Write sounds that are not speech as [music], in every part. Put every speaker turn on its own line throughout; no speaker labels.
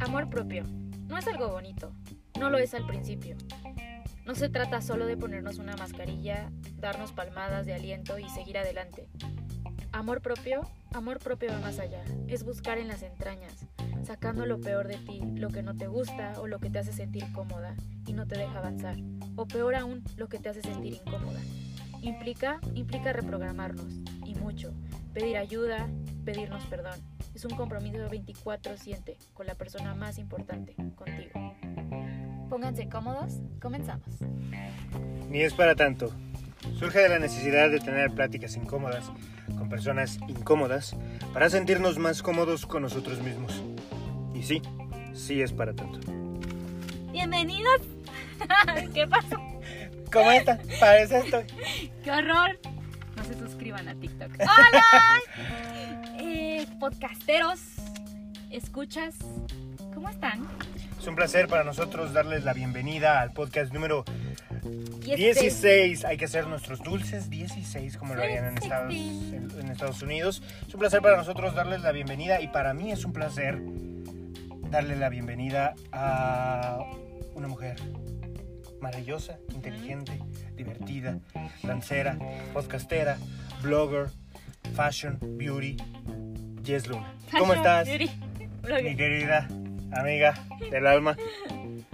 Amor propio. No es algo bonito. No lo es al principio. No se trata solo de ponernos una mascarilla, darnos palmadas de aliento y seguir adelante. Amor propio, amor propio va más allá. Es buscar en las entrañas, sacando lo peor de ti, lo que no te gusta o lo que te hace sentir cómoda y no te deja avanzar. O peor aún, lo que te hace sentir incómoda. Implica, implica reprogramarnos, y mucho. Pedir ayuda, pedirnos perdón. Es un compromiso 24-7 con la persona más importante, contigo. Pónganse cómodos, comenzamos.
Ni es para tanto. Surge de la necesidad de tener pláticas incómodas con personas incómodas para sentirnos más cómodos con nosotros mismos. Y sí, sí es para tanto.
Bienvenidos. [laughs] ¿Qué pasó?
¿Cómo está? Parece esto.
¡Qué horror! No se suscriban a TikTok. [laughs] ¡Hola! Eh, podcasteros, escuchas, ¿cómo están?
Es un placer para nosotros darles la bienvenida al podcast número
Dieciséis.
16. Hay que hacer nuestros dulces 16 como lo harían en Estados, en, en Estados Unidos. Es un placer para nosotros darles la bienvenida y para mí es un placer darle la bienvenida a una mujer maravillosa, inteligente, divertida, dancera, podcastera, blogger, fashion, beauty, Jess Luna. ¿Cómo estás,
beauty,
mi querida amiga del alma?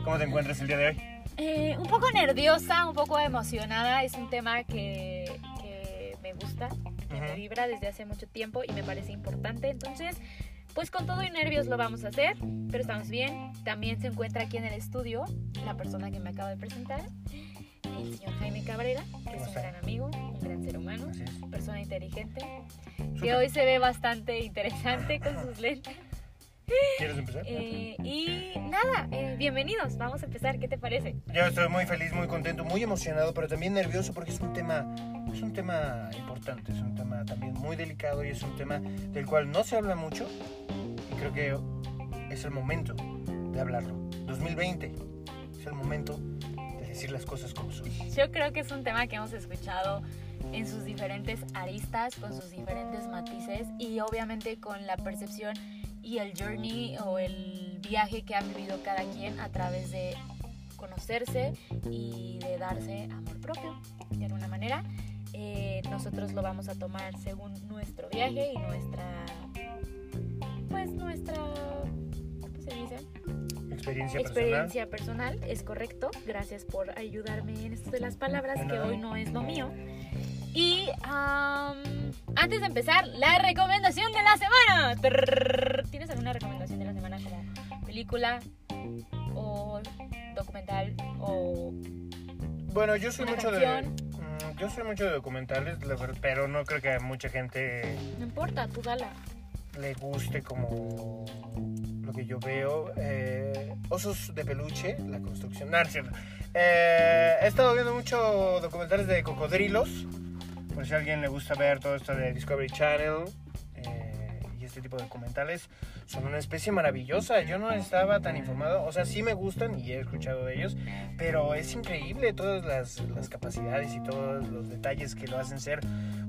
¿Cómo te encuentras el día de hoy?
Eh, un poco nerviosa, un poco emocionada. Es un tema que, que me gusta, que me vibra desde hace mucho tiempo y me parece importante. Entonces, pues con todo y nervios lo vamos a hacer, pero estamos bien. También se encuentra aquí en el estudio la persona que me acaba de presentar, el señor Jaime Cabrera, que es
¿Cómo
un gran amigo, un gran ser humano, persona inteligente, que hoy se ve bastante interesante con sus [laughs] lentes.
¿Quieres empezar?
Eh, y nada, eh, bienvenidos, vamos a empezar, ¿qué te parece?
Yo estoy muy feliz, muy contento, muy emocionado, pero también nervioso porque es un tema, es un tema importante, es un tema también muy delicado y es un tema del cual no se habla mucho y creo que es el momento de hablarlo. 2020 es el momento de decir las cosas como son.
Yo creo que es un tema que hemos escuchado en sus diferentes aristas, con sus diferentes matices y obviamente con la percepción y el journey o el viaje que ha vivido cada quien a través de conocerse y de darse amor propio de alguna manera. Eh, nosotros lo vamos a tomar según nuestro viaje y nuestra, pues nuestra, ¿cómo se dice?
Experiencia,
experiencia personal, es correcto. Gracias por ayudarme en esto de las palabras,
De
que hoy no es lo mío. Y am, antes de empezar, la recomendación de la semana. ¿Tienes alguna recomendación de la semana como película o documental o
personal. Bueno, yo soy mucho de...
canción.
mm, Yo soy mucho de documentales, pero no creo que a mucha gente
no importa, tú dala?
le guste como lo que yo veo. Eh, osos de peluche, la construcción. No. Eh, he estado viendo mucho documentales de cocodrilos. Por si a alguien le gusta ver todo esto de Discovery Channel eh, y este tipo de documentales, son una especie maravillosa. Yo no estaba tan informado. O sea, sí me gustan y he escuchado de ellos, pero es increíble todas las, las capacidades y todos los detalles que lo hacen ser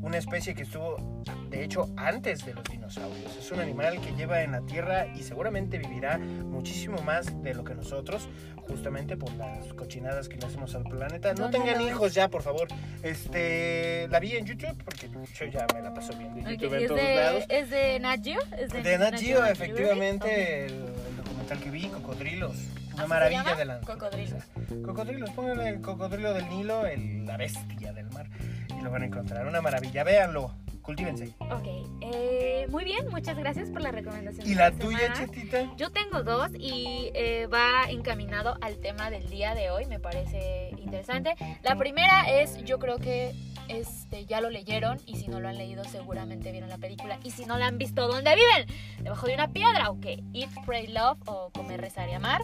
una especie que estuvo, de hecho, antes de los dinosaurios. Es un animal que lleva en la Tierra y seguramente vivirá muchísimo más de lo que nosotros, justamente por las cochinadas que le hacemos al planeta. No,
No, no,
tengan
no.
hijos ya, por favor. Este, la vi en YouTube porque yo ya me la paso viendo en
Ok,
YouTube en
¿Es,
todos
de,
lados.
¿Es de Nat Geo? ¿Es
De Nat Geo,
Jewelry?
Efectivamente, el, el documental que vi, Cocodrilos. Una
¿Así
maravilla de la
Cocodrilos.
Cocodrilos, pónganle el cocodrilo del Nilo, el- la bestia del mar, y lo van a encontrar. Una maravilla, véanlo, cultívense.
Ok, eh, muy bien, muchas gracias por la recomendación.
¿Y la tuya. Chetita?
Yo tengo dos y eh, va encaminado al tema del día de hoy, me parece interesante. La primera es, yo creo que este, ya lo leyeron y si no lo han leído seguramente vieron la película y si no la han visto, ¿dónde viven? Debajo de una piedra, ok. Eat, Pray, Love o Comer, Rezar y Amar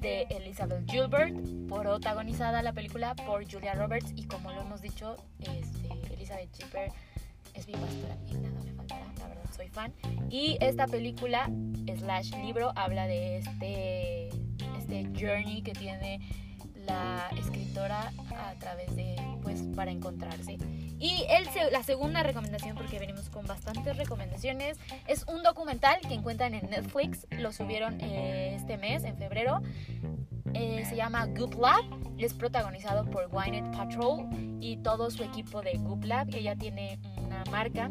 de Elizabeth Gilbert, protagonizada la película por Julia Roberts y como lo hemos dicho, este, Elizabeth Gilbert es mi pastora y nada me faltará, la verdad soy fan. Y esta película, slash libro, habla de este, este journey que tiene la escritora a través de pues para encontrarse. Y el, la segunda recomendación, porque venimos con bastantes recomendaciones, es un documental que encuentran en Netflix, lo subieron eh, este mes, en febrero. Eh, se llama Goop Lab, es protagonizado por Gwyneth Patrol y todo su equipo de Goop Lab. Ella tiene una marca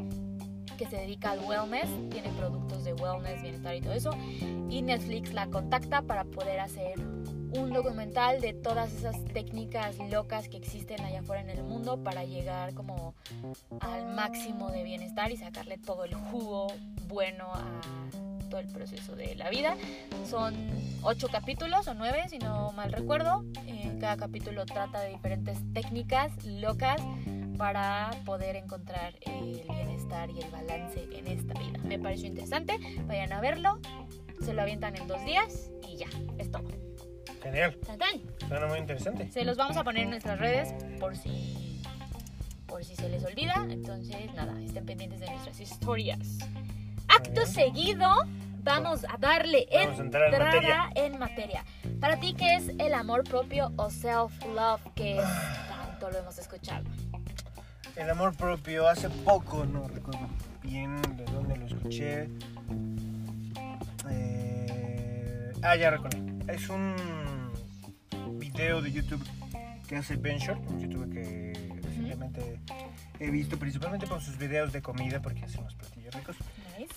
que se dedica al wellness, tiene productos de wellness, bienestar y todo eso. Y Netflix la contacta para poder hacer un documental de todas esas técnicas locas que existen allá afuera en el mundo para llegar como al máximo de bienestar y sacarle todo el jugo bueno a todo el proceso de la vida. Son ocho capítulos o nueve, si no mal recuerdo. Eh, cada capítulo trata de diferentes técnicas locas para poder encontrar el bienestar y el balance en esta vida. Me pareció interesante, vayan a verlo, se lo avientan en dos días y ya, es todo.
Genial. Suena muy interesante.
Se los vamos a poner en nuestras redes por si por si se les olvida. Entonces, nada, estén pendientes de nuestras historias. Acto seguido, vamos a darle entrada en materia. Para ti, ¿qué es el amor propio o self-love? Que es tanto lo hemos escuchado.
El amor propio, hace poco, no recuerdo bien de dónde lo escuché. Eh, ah, ya recuerdo. Es un video de YouTube que hace Ben Short, un youtuber que recientemente he visto principalmente por sus videos de comida porque hace unos platillos ricos.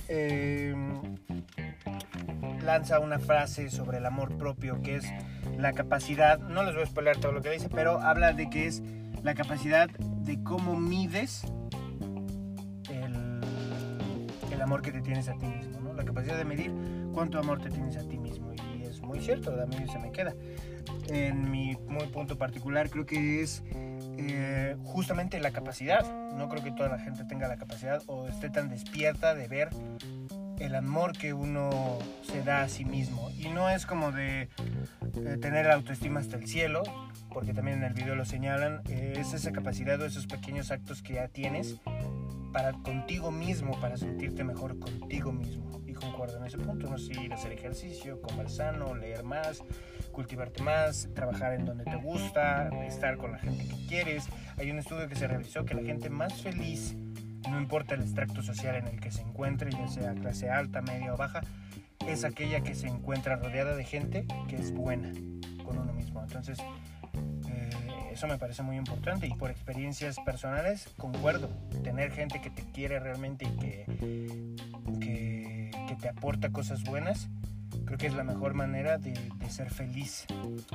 Em, lanza una frase sobre el amor propio que es la capacidad, no les voy a spoiler todo lo que dice, pero habla de que es la capacidad de cómo mides el, el amor que te tienes a ti mismo, ¿no? la capacidad de medir cuánto amor te tienes a ti mismo. Muy cierto, a mí se me queda. En mi muy punto particular creo que es eh, justamente la capacidad. No creo que toda la gente tenga la capacidad o esté tan despierta de ver el amor que uno se da a sí mismo. Y no es como de, tener la autoestima hasta el cielo, porque también en el video lo señalan, eh, es esa capacidad o esos pequeños actos que ya tienes para contigo mismo, para sentirte mejor contigo mismo. Concuerdo en ese punto, no sé, ir a hacer ejercicio, comer sano, leer más, cultivarte más, trabajar en donde te gusta, estar con la gente que quieres. Hay un estudio que se realizó que la gente más feliz no importa el extracto social en el que se encuentre, ya sea clase alta, media o baja, es aquella que se encuentra rodeada de gente que es buena con uno mismo. Entonces, eh, eso me parece muy importante y por experiencias personales concuerdo. Tener gente que te quiere realmente y que, que, te aporta cosas buenas, creo que es la mejor manera de, ser feliz.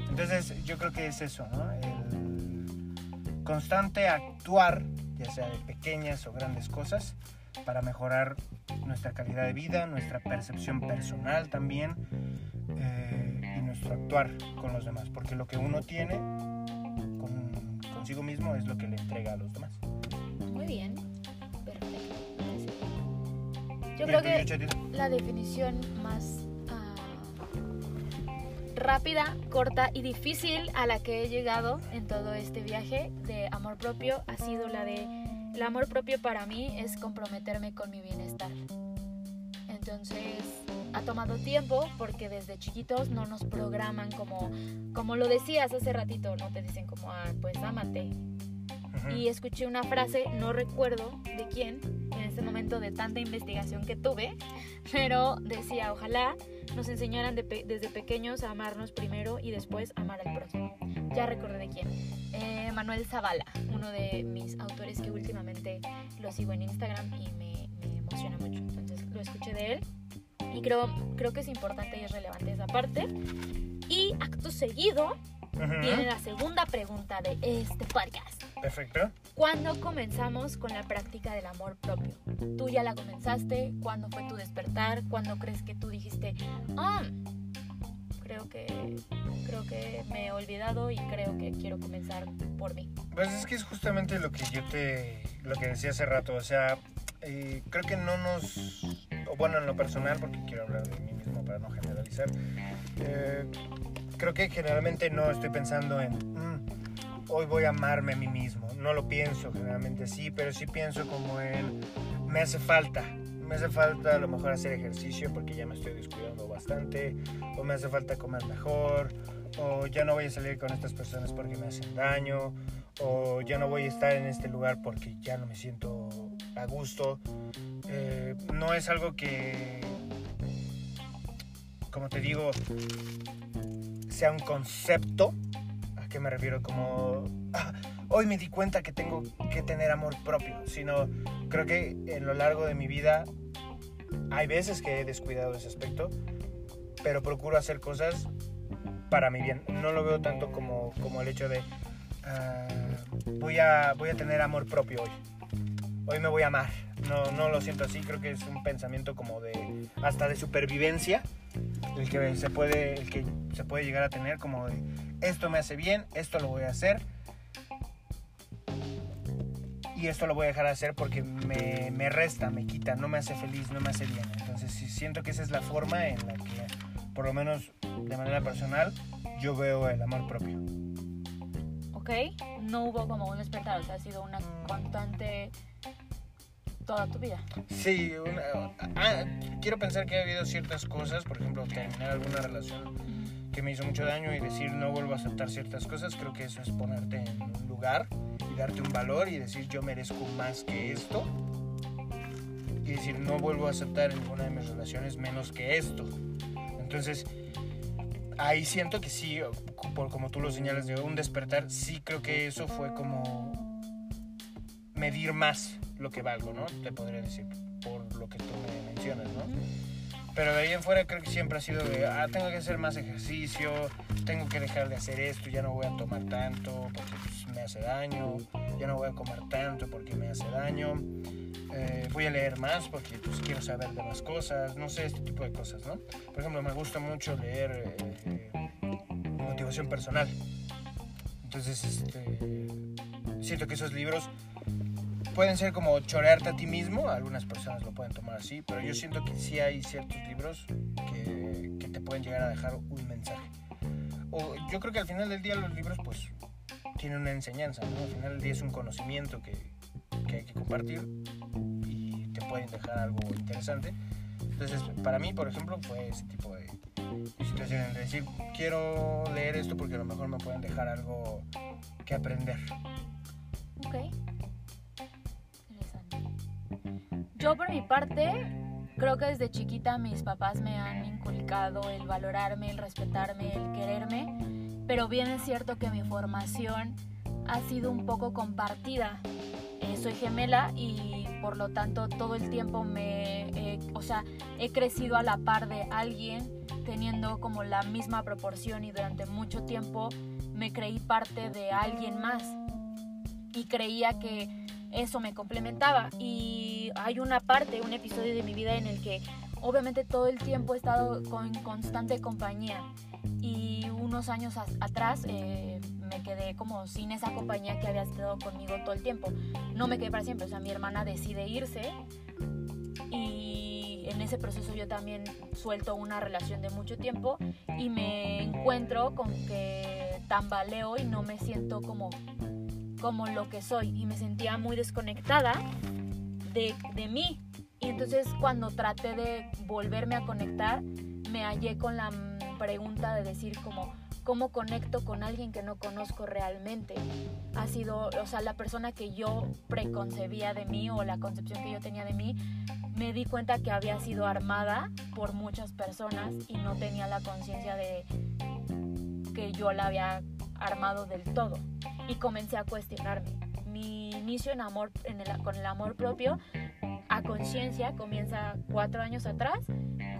Entonces, yo creo que es eso, ¿no? El constante actuar ya sea de pequeñas o grandes cosas, para mejorar nuestra calidad de vida, nuestra percepción personal también eh, y nuestro actuar con los demás, porque lo que uno tiene con, consigo mismo es lo que le entrega a los demás.
Muy bien, Yo creo que la definición más ah, rápida, corta y difícil a la que he llegado en todo este viaje de amor propio ha sido la de el amor propio para mí es comprometerme con mi bienestar. Entonces ha tomado tiempo porque desde chiquitos no nos programan como, como lo decías hace ratito, no te dicen como, ah, pues ámate. Y escuché una frase, no recuerdo de quién, momento de tanta investigación que tuve, pero decía, ojalá nos enseñaran desde pequeños a amarnos primero y después amar al próximo. Ya recordé de quién. Eh, Manuel Zavala, uno de mis autores que últimamente lo sigo en Instagram y me, me, emociona mucho. Entonces lo escuché de él y creo, creo que es importante y es relevante esa parte. Y acto seguido viene la segunda pregunta de este podcast.
Perfecto.
¿Cuándo comenzamos con la práctica del amor propio? ¿Tú ya la comenzaste? ¿Cuándo fue tu despertar? ¿Cuándo crees que tú dijiste, ah, creo que, creo que me he olvidado y creo que quiero comenzar por mí?
Pues es que es justamente lo que yo te, lo que decía hace rato, o sea, eh, creo que no nos, o bueno, en lo personal, porque quiero hablar de mí mismo para no generalizar, eh, creo que generalmente no estoy pensando en, mm, hoy voy a amarme a mí mismo. No lo pienso generalmente así, pero sí pienso como en, me hace falta. Me hace falta a lo mejor hacer ejercicio porque ya me estoy descuidando bastante, o me hace falta comer mejor, o ya no voy a salir con estas personas porque me hacen daño, o ya no voy a estar en este lugar porque ya no me siento a gusto. Eh, no es algo que, como te digo, sea un concepto. ¿A qué me refiero? Como, ah, hoy me di cuenta que tengo que tener amor propio, sino creo que en lo largo de mi vida hay veces que he descuidado ese aspecto, pero procuro hacer cosas para mi bien. No lo veo tanto como, como el hecho de ah, voy, a, voy a tener amor propio hoy. Hoy me voy a amar. No, no lo siento así, creo que es un pensamiento como de hasta de supervivencia el que se puede el que se puede llegar a tener como de esto me hace bien, esto lo voy a hacer y esto lo voy a dejar de hacer porque me, me, resta, me quita, no me hace feliz, no me hace bien. Entonces siento que esa es la forma en la que, por lo menos de manera personal, yo veo el amor propio.
Ok, no hubo como un despertar, o sea, ha sido una constante toda tu vida.
Sí, ah, quiero pensar que ha habido ciertas cosas, por ejemplo, terminar alguna relación que me hizo mucho daño y decir no vuelvo a aceptar ciertas cosas, creo que eso es ponerte en un lugar y darte un valor y decir yo merezco más que esto y decir no vuelvo a aceptar ninguna de mis relaciones menos que esto. Entonces, ahí siento que sí, por como tú lo señalas, de un despertar, sí creo que eso fue como medir más lo que valgo, ¿no? Te podría decir, por lo que tú me mencionas, ¿no? Pero de ahí en fuera creo que siempre ha sido de, ah, tengo que hacer más ejercicio, tengo que dejar de hacer esto, ya no voy a tomar tanto porque pues, me hace daño, ya no voy a comer tanto porque me hace daño, eh, voy a leer más porque pues, quiero saber de más cosas, no sé, este tipo de cosas, ¿no? Por ejemplo, me gusta mucho leer eh, motivación personal. Entonces, este, siento que esos libros pueden ser como chorearte a ti mismo, algunas personas lo pueden tomar así, pero yo siento que sí hay ciertos libros que, que te pueden llegar a dejar un mensaje. O yo creo que al final del día los libros pues tienen una enseñanza, ¿no? Al final del día es un conocimiento que, que hay que compartir y te pueden dejar algo interesante. Entonces, para mí, por ejemplo, fue ese tipo de, situaciones, de decir, quiero leer esto porque a lo mejor me pueden dejar algo que aprender.
Yo por mi parte, creo que desde chiquita mis papás me han inculcado el valorarme, el respetarme, el quererme, pero bien es cierto que mi formación ha sido un poco compartida. Eh, soy gemela y por lo tanto todo el tiempo me, o sea, he crecido a la par de alguien teniendo como la misma proporción y durante mucho tiempo me creí parte de alguien más y creía que eso me complementaba. Y hay una parte, un episodio de mi vida en el que obviamente todo el tiempo he estado con constante compañía. Y unos años atrás eh, me quedé como sin esa compañía que había estado conmigo todo el tiempo. No me quedé para siempre, o sea, mi hermana decide irse y en ese proceso yo también suelto una relación de mucho tiempo y me encuentro con que tambaleo y no me siento como como lo que soy y me sentía muy desconectada de, de mí. Y entonces cuando traté de volverme a conectar, me hallé con la pregunta de decir como, ¿cómo conecto con alguien que no conozco realmente? Ha sido, o sea, la persona que yo preconcebía de mí o la concepción que yo tenía de mí, me di cuenta que había sido armada por muchas personas y no tenía la conciencia de que yo la había armado del todo y comencé a cuestionarme. Mi inicio en amor, con el amor propio a conciencia comienza cuatro años atrás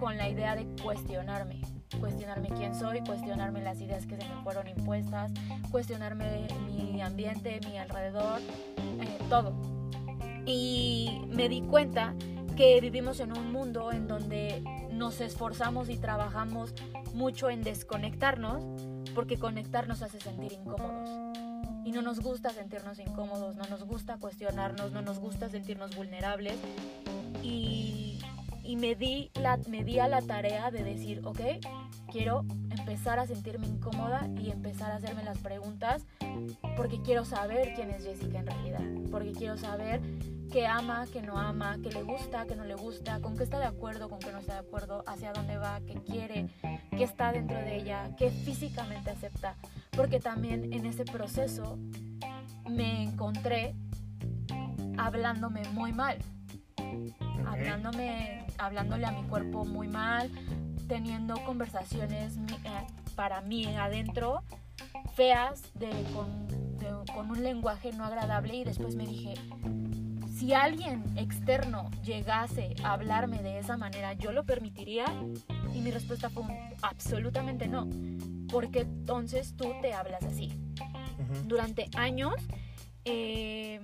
con la idea de cuestionarme. Cuestionarme quién soy, cuestionarme las ideas que se me fueron impuestas, cuestionarme mi ambiente, mi alrededor, eh, todo. Y me di cuenta que vivimos en un mundo en donde nos esforzamos y trabajamos mucho en desconectarnos porque conectar nos hace sentir incómodos. Y no nos gusta sentirnos incómodos, no nos gusta cuestionarnos, no nos gusta sentirnos vulnerables. Y, y me, di la, me di a la tarea de decir, ok, quiero empezar a sentirme incómoda y empezar a hacerme las preguntas porque quiero saber quién es Jessica en realidad, porque quiero saber qué ama, qué no ama, qué le gusta, qué no le gusta, con qué está de acuerdo, con qué no está de acuerdo, hacia dónde va, qué quiere, qué está dentro de ella, qué físicamente acepta, porque también en ese proceso me encontré hablándome muy mal, hablándome, hablándole a mi cuerpo muy mal, teniendo conversaciones eh, para mí adentro feas de, con, de- con un lenguaje no agradable y después me dije, si alguien externo llegase a hablarme de esa manera, ¿yo lo permitiría? Y mi respuesta fue absolutamente no, porque entonces tú te hablas así durante años eh,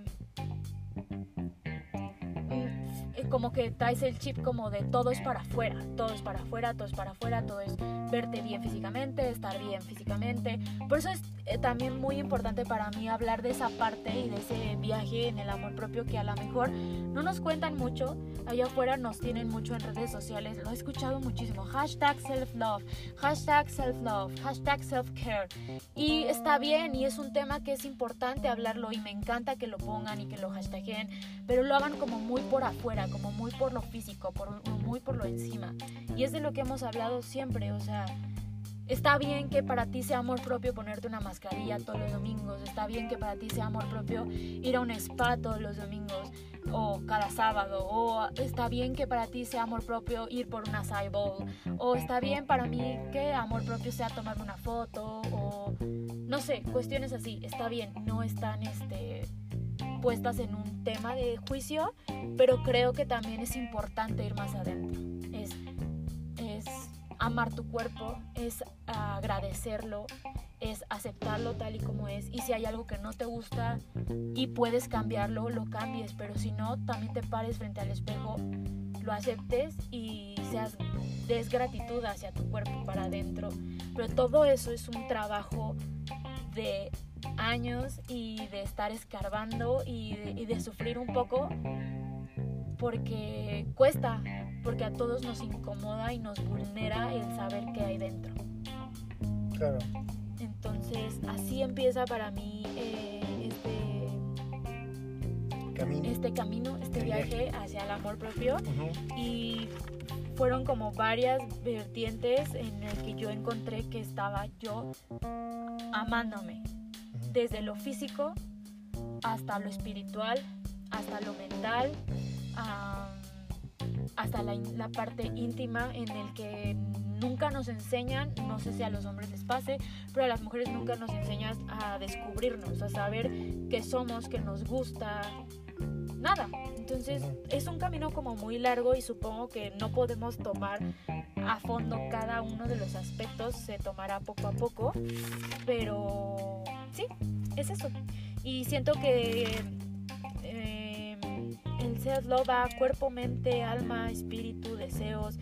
como que traes el chip como de todo es para afuera, todo es para afuera, todo es para afuera, todo es verte bien físicamente, estar bien físicamente. Por eso es eh, también muy importante para mí hablar de esa parte y de ese viaje en el amor propio que a lo mejor no nos cuentan mucho, allá afuera nos tienen mucho en redes sociales, lo he escuchado muchísimo, hashtag self-love, hashtag self-love, hashtag self-care. Y está bien y es un tema que es importante hablarlo y me encanta que lo pongan y que lo hashtaguen, pero lo hagan como muy por afuera, como muy por lo físico, muy por lo encima. Y es de lo que hemos hablado siempre, o sea, está bien que para ti sea amor propio ponerte una mascarilla todos los domingos, está bien que para ti sea amor propio ir a un spa todos los domingos o cada sábado, o está bien que para ti sea amor propio ir por una side bowl, o está bien para mí que amor propio sea tomar una foto, o no sé, cuestiones así, está bien, no están este, puestas en un tema de juicio, pero creo que también es importante ir más adentro, es, es amar tu cuerpo, es agradecerlo, es aceptarlo tal y como es. Y si hay algo que no te gusta y puedes cambiarlo, lo cambies. Pero si no, también te pares frente al espejo, lo aceptes y seas des gratitud hacia tu cuerpo para adentro. Pero todo eso es un trabajo de años y de estar escarbando y de, y de sufrir un poco porque cuesta, porque a todos nos incomoda y nos vulnera el saber qué hay dentro.
Claro.
Entonces así empieza para mí eh, este,
Camino.
este camino, este
viaje.
hacia el amor propio
Ujú.
y fueron como varias vertientes en el que yo encontré que estaba yo amándome. Desde lo físico hasta lo espiritual, hasta lo mental, am, hasta la, la parte íntima en el que nunca nos enseñan, no sé si a los hombres les pase, pero a las mujeres nunca nos enseñan a descubrirnos, a saber qué somos, qué nos gusta, nada. Entonces es un camino como muy largo y supongo que no podemos tomar a fondo cada uno de los aspectos, se tomará poco a poco, pero sí, es eso. Y siento que eh, el self-love va cuerpo, mente, alma, espíritu, deseos.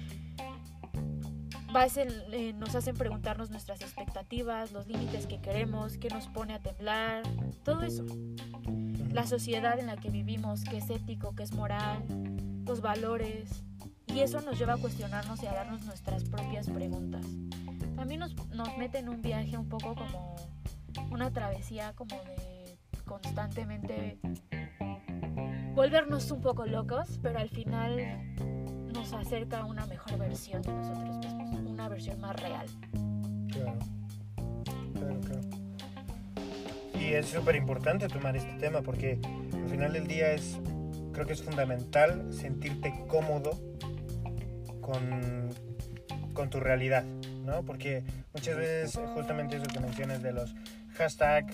Va eh, nos hacen preguntarnos nuestras expectativas, los límites que queremos, qué nos pone a temblar, todo eso. La sociedad en la que vivimos, qué es ético, qué es moral, los valores. Y eso nos lleva a cuestionarnos y a darnos nuestras propias preguntas. También nos, nos mete en un viaje un poco como una travesía como de constantemente volvernos un poco locos, pero al final nos acerca a una mejor versión de nosotros mismos, una versión más real.
Claro, Es súper importante tomar este tema porque al final del día es, creo que es fundamental sentirte cómodo con, con tu realidad, ¿no? Porque muchas veces justamente eso que mencionas de los hashtag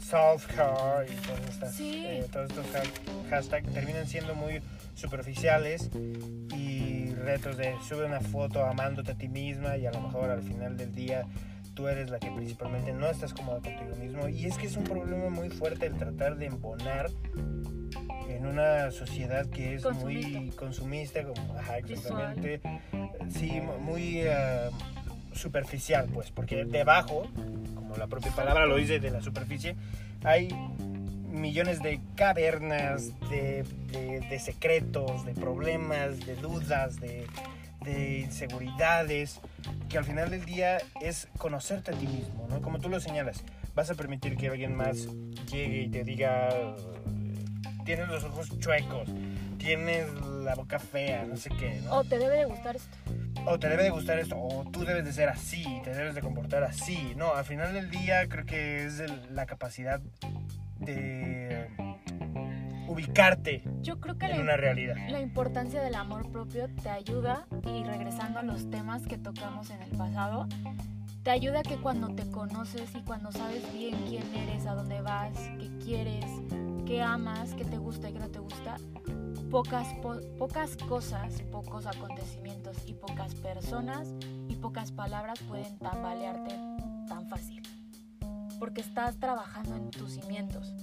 self-care y todas estas,
Sí.
eh, todos estos ha- hashtags terminan siendo muy superficiales y retos de sube una foto amándote a ti misma y a lo mejor al final del día tú eres la que principalmente no estás cómoda contigo mismo y es que es un problema muy fuerte el tratar de embonar en una sociedad que es muy
Consumista.
como ajá,
Visual.
exactamente sí mu- muy eh, superficial pues porque debajo como la propia palabra lo dice de la superficie hay millones de cavernas de, de- de secretos de problemas de dudas de, de inseguridades que al final del día es conocerte a ti mismo, ¿no? Como tú lo señalas, vas a permitir que alguien más llegue y te diga, tienes los ojos chuecos, tienes la boca fea, no sé qué, ¿no?
O te debe de gustar esto.
o te debe de gustar esto, o tú debes de ser así, te debes de comportar así. No, al final del día creo que es la capacidad de ubicarte
Yo creo que
en
la,
una realidad.
la importancia del amor propio te ayuda, y regresando a los temas que tocamos en el pasado, te ayuda que cuando te conoces y cuando sabes bien quién eres, a dónde vas, qué quieres, qué amas, qué te gusta y qué no te gusta, pocas, po- pocas cosas, pocos acontecimientos y pocas personas y pocas palabras pueden tambalearte tan fácil. Porque estás trabajando en tus cimientos.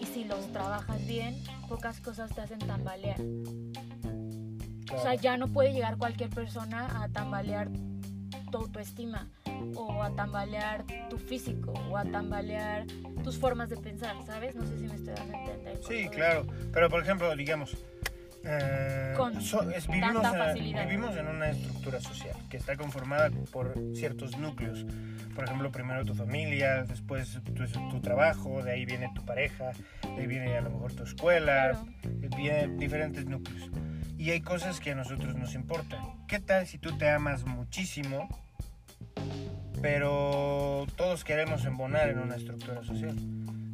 Y si los trabajas bien, pocas cosas te hacen tambalear. O sea, ya no puede llegar cualquier persona a tambalear tu autoestima o a tambalear tu físico o a tambalear tus formas de pensar, ¿sabes? No sé si me estoy dando a entender.
Sí, claro. Pero por ejemplo, digamos, eh,
Con
so- es- vivimos,
tanta
en,
facilidad.
vivimos en una estructura social que está conformada por ciertos núcleos. Por ejemplo, primero tu familia, después tu, tu trabajo, de ahí viene tu pareja, de ahí viene a lo mejor tu escuela,
Claro.
vienen diferentes núcleos. Y hay cosas que a nosotros nos importan. ¿Qué tal si tú te amas muchísimo, pero todos queremos embonar en una estructura social?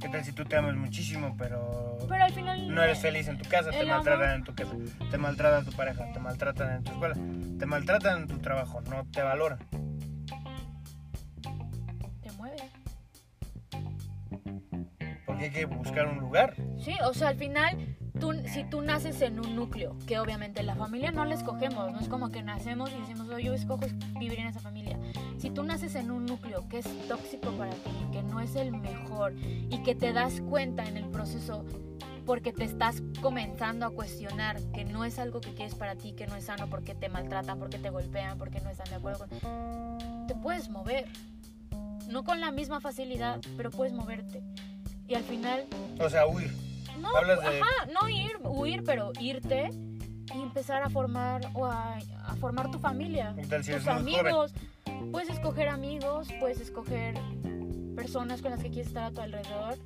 ¿Qué tal si tú te amas muchísimo, pero
Pero al final
no eres feliz en tu casa, te maltratan en tu casa, te maltrata tu pareja, te maltratan en tu escuela, te maltratan en tu trabajo, no te valoran?
te mueve.
Porque hay que buscar un lugar.
Sí, o sea, al final, si tú naces en un núcleo, que obviamente la familia no la escogemos, no es como que nacemos y decimos, "Oh, yo escojo vivir en esa familia. Si tú naces en un núcleo que es tóxico para ti, que no es el mejor y que te das cuenta en el proceso porque te estás comenzando a cuestionar que no es algo que quieres para ti, que no es sano porque te maltratan, porque te golpean, porque no están de acuerdo con... Te puedes mover. No con la misma facilidad, pero puedes moverte. Y al final
O sea, huir.
No,
Hablas de-
ajá, no ir, huir, pero irte y empezar a formar o a, a formar tu familia,
¿Qué tal si
tus
joven?
amigos. Puedes escoger amigos, puedes escoger personas con las que quieres estar a tu alrededor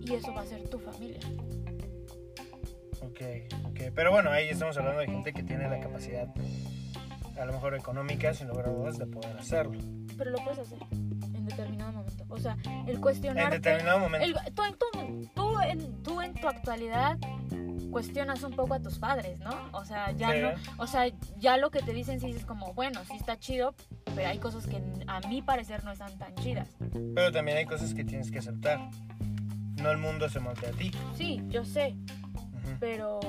y eso va a ser tu familia.
Ok, ok. Pero bueno, ahí estamos hablando de gente que tiene la capacidad, a lo mejor económica, sin lugar a dudas, de poder hacerlo.
Pero lo puedes hacer. O sea, el
En
cuestionarte.
determinado momento.
el- tú, tú- tú en, tú en tu actualidad cuestionas un poco a tus padres, ¿no? O sea, ya
Sí.
no, o sea, ya lo que te dicen sí dices como, bueno, sí está chido, pero hay cosas que a mi parecer no están tan chidas.
Pero también hay cosas que tienes que aceptar. No el mundo se moldea a ti.
Sí, yo sé, pero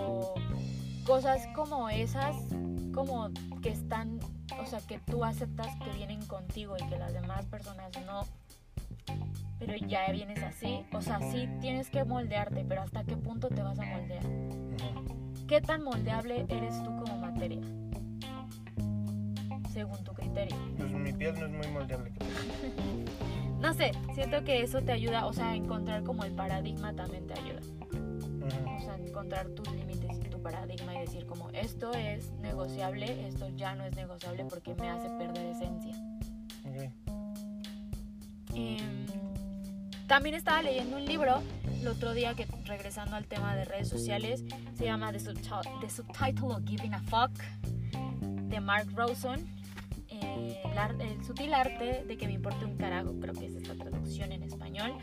cosas como esas, como que están, o sea, que tú aceptas que vienen contigo y que las demás personas no, pero ya vienes así, o sea, sí tienes que moldearte, pero ¿hasta qué punto te vas a moldear? ¿Qué tan moldeable eres tú como materia? Según tu criterio.
Pues mi piel no es muy moldeable. [laughs]
No sé, siento que eso te ayuda, o sea, encontrar como el paradigma también te ayuda. O sea, encontrar tus límites y tu paradigma y decir como esto es negociable, esto ya no es negociable porque me hace perder esencia.
Ok.
Em, también estaba leyendo un libro el otro día que regresando al tema de redes sociales se llama The, Subti- The Subtitle of Giving a Fuck de Mark Rawson eh, el, el sutil arte de que me importe un carajo creo que es la traducción en español.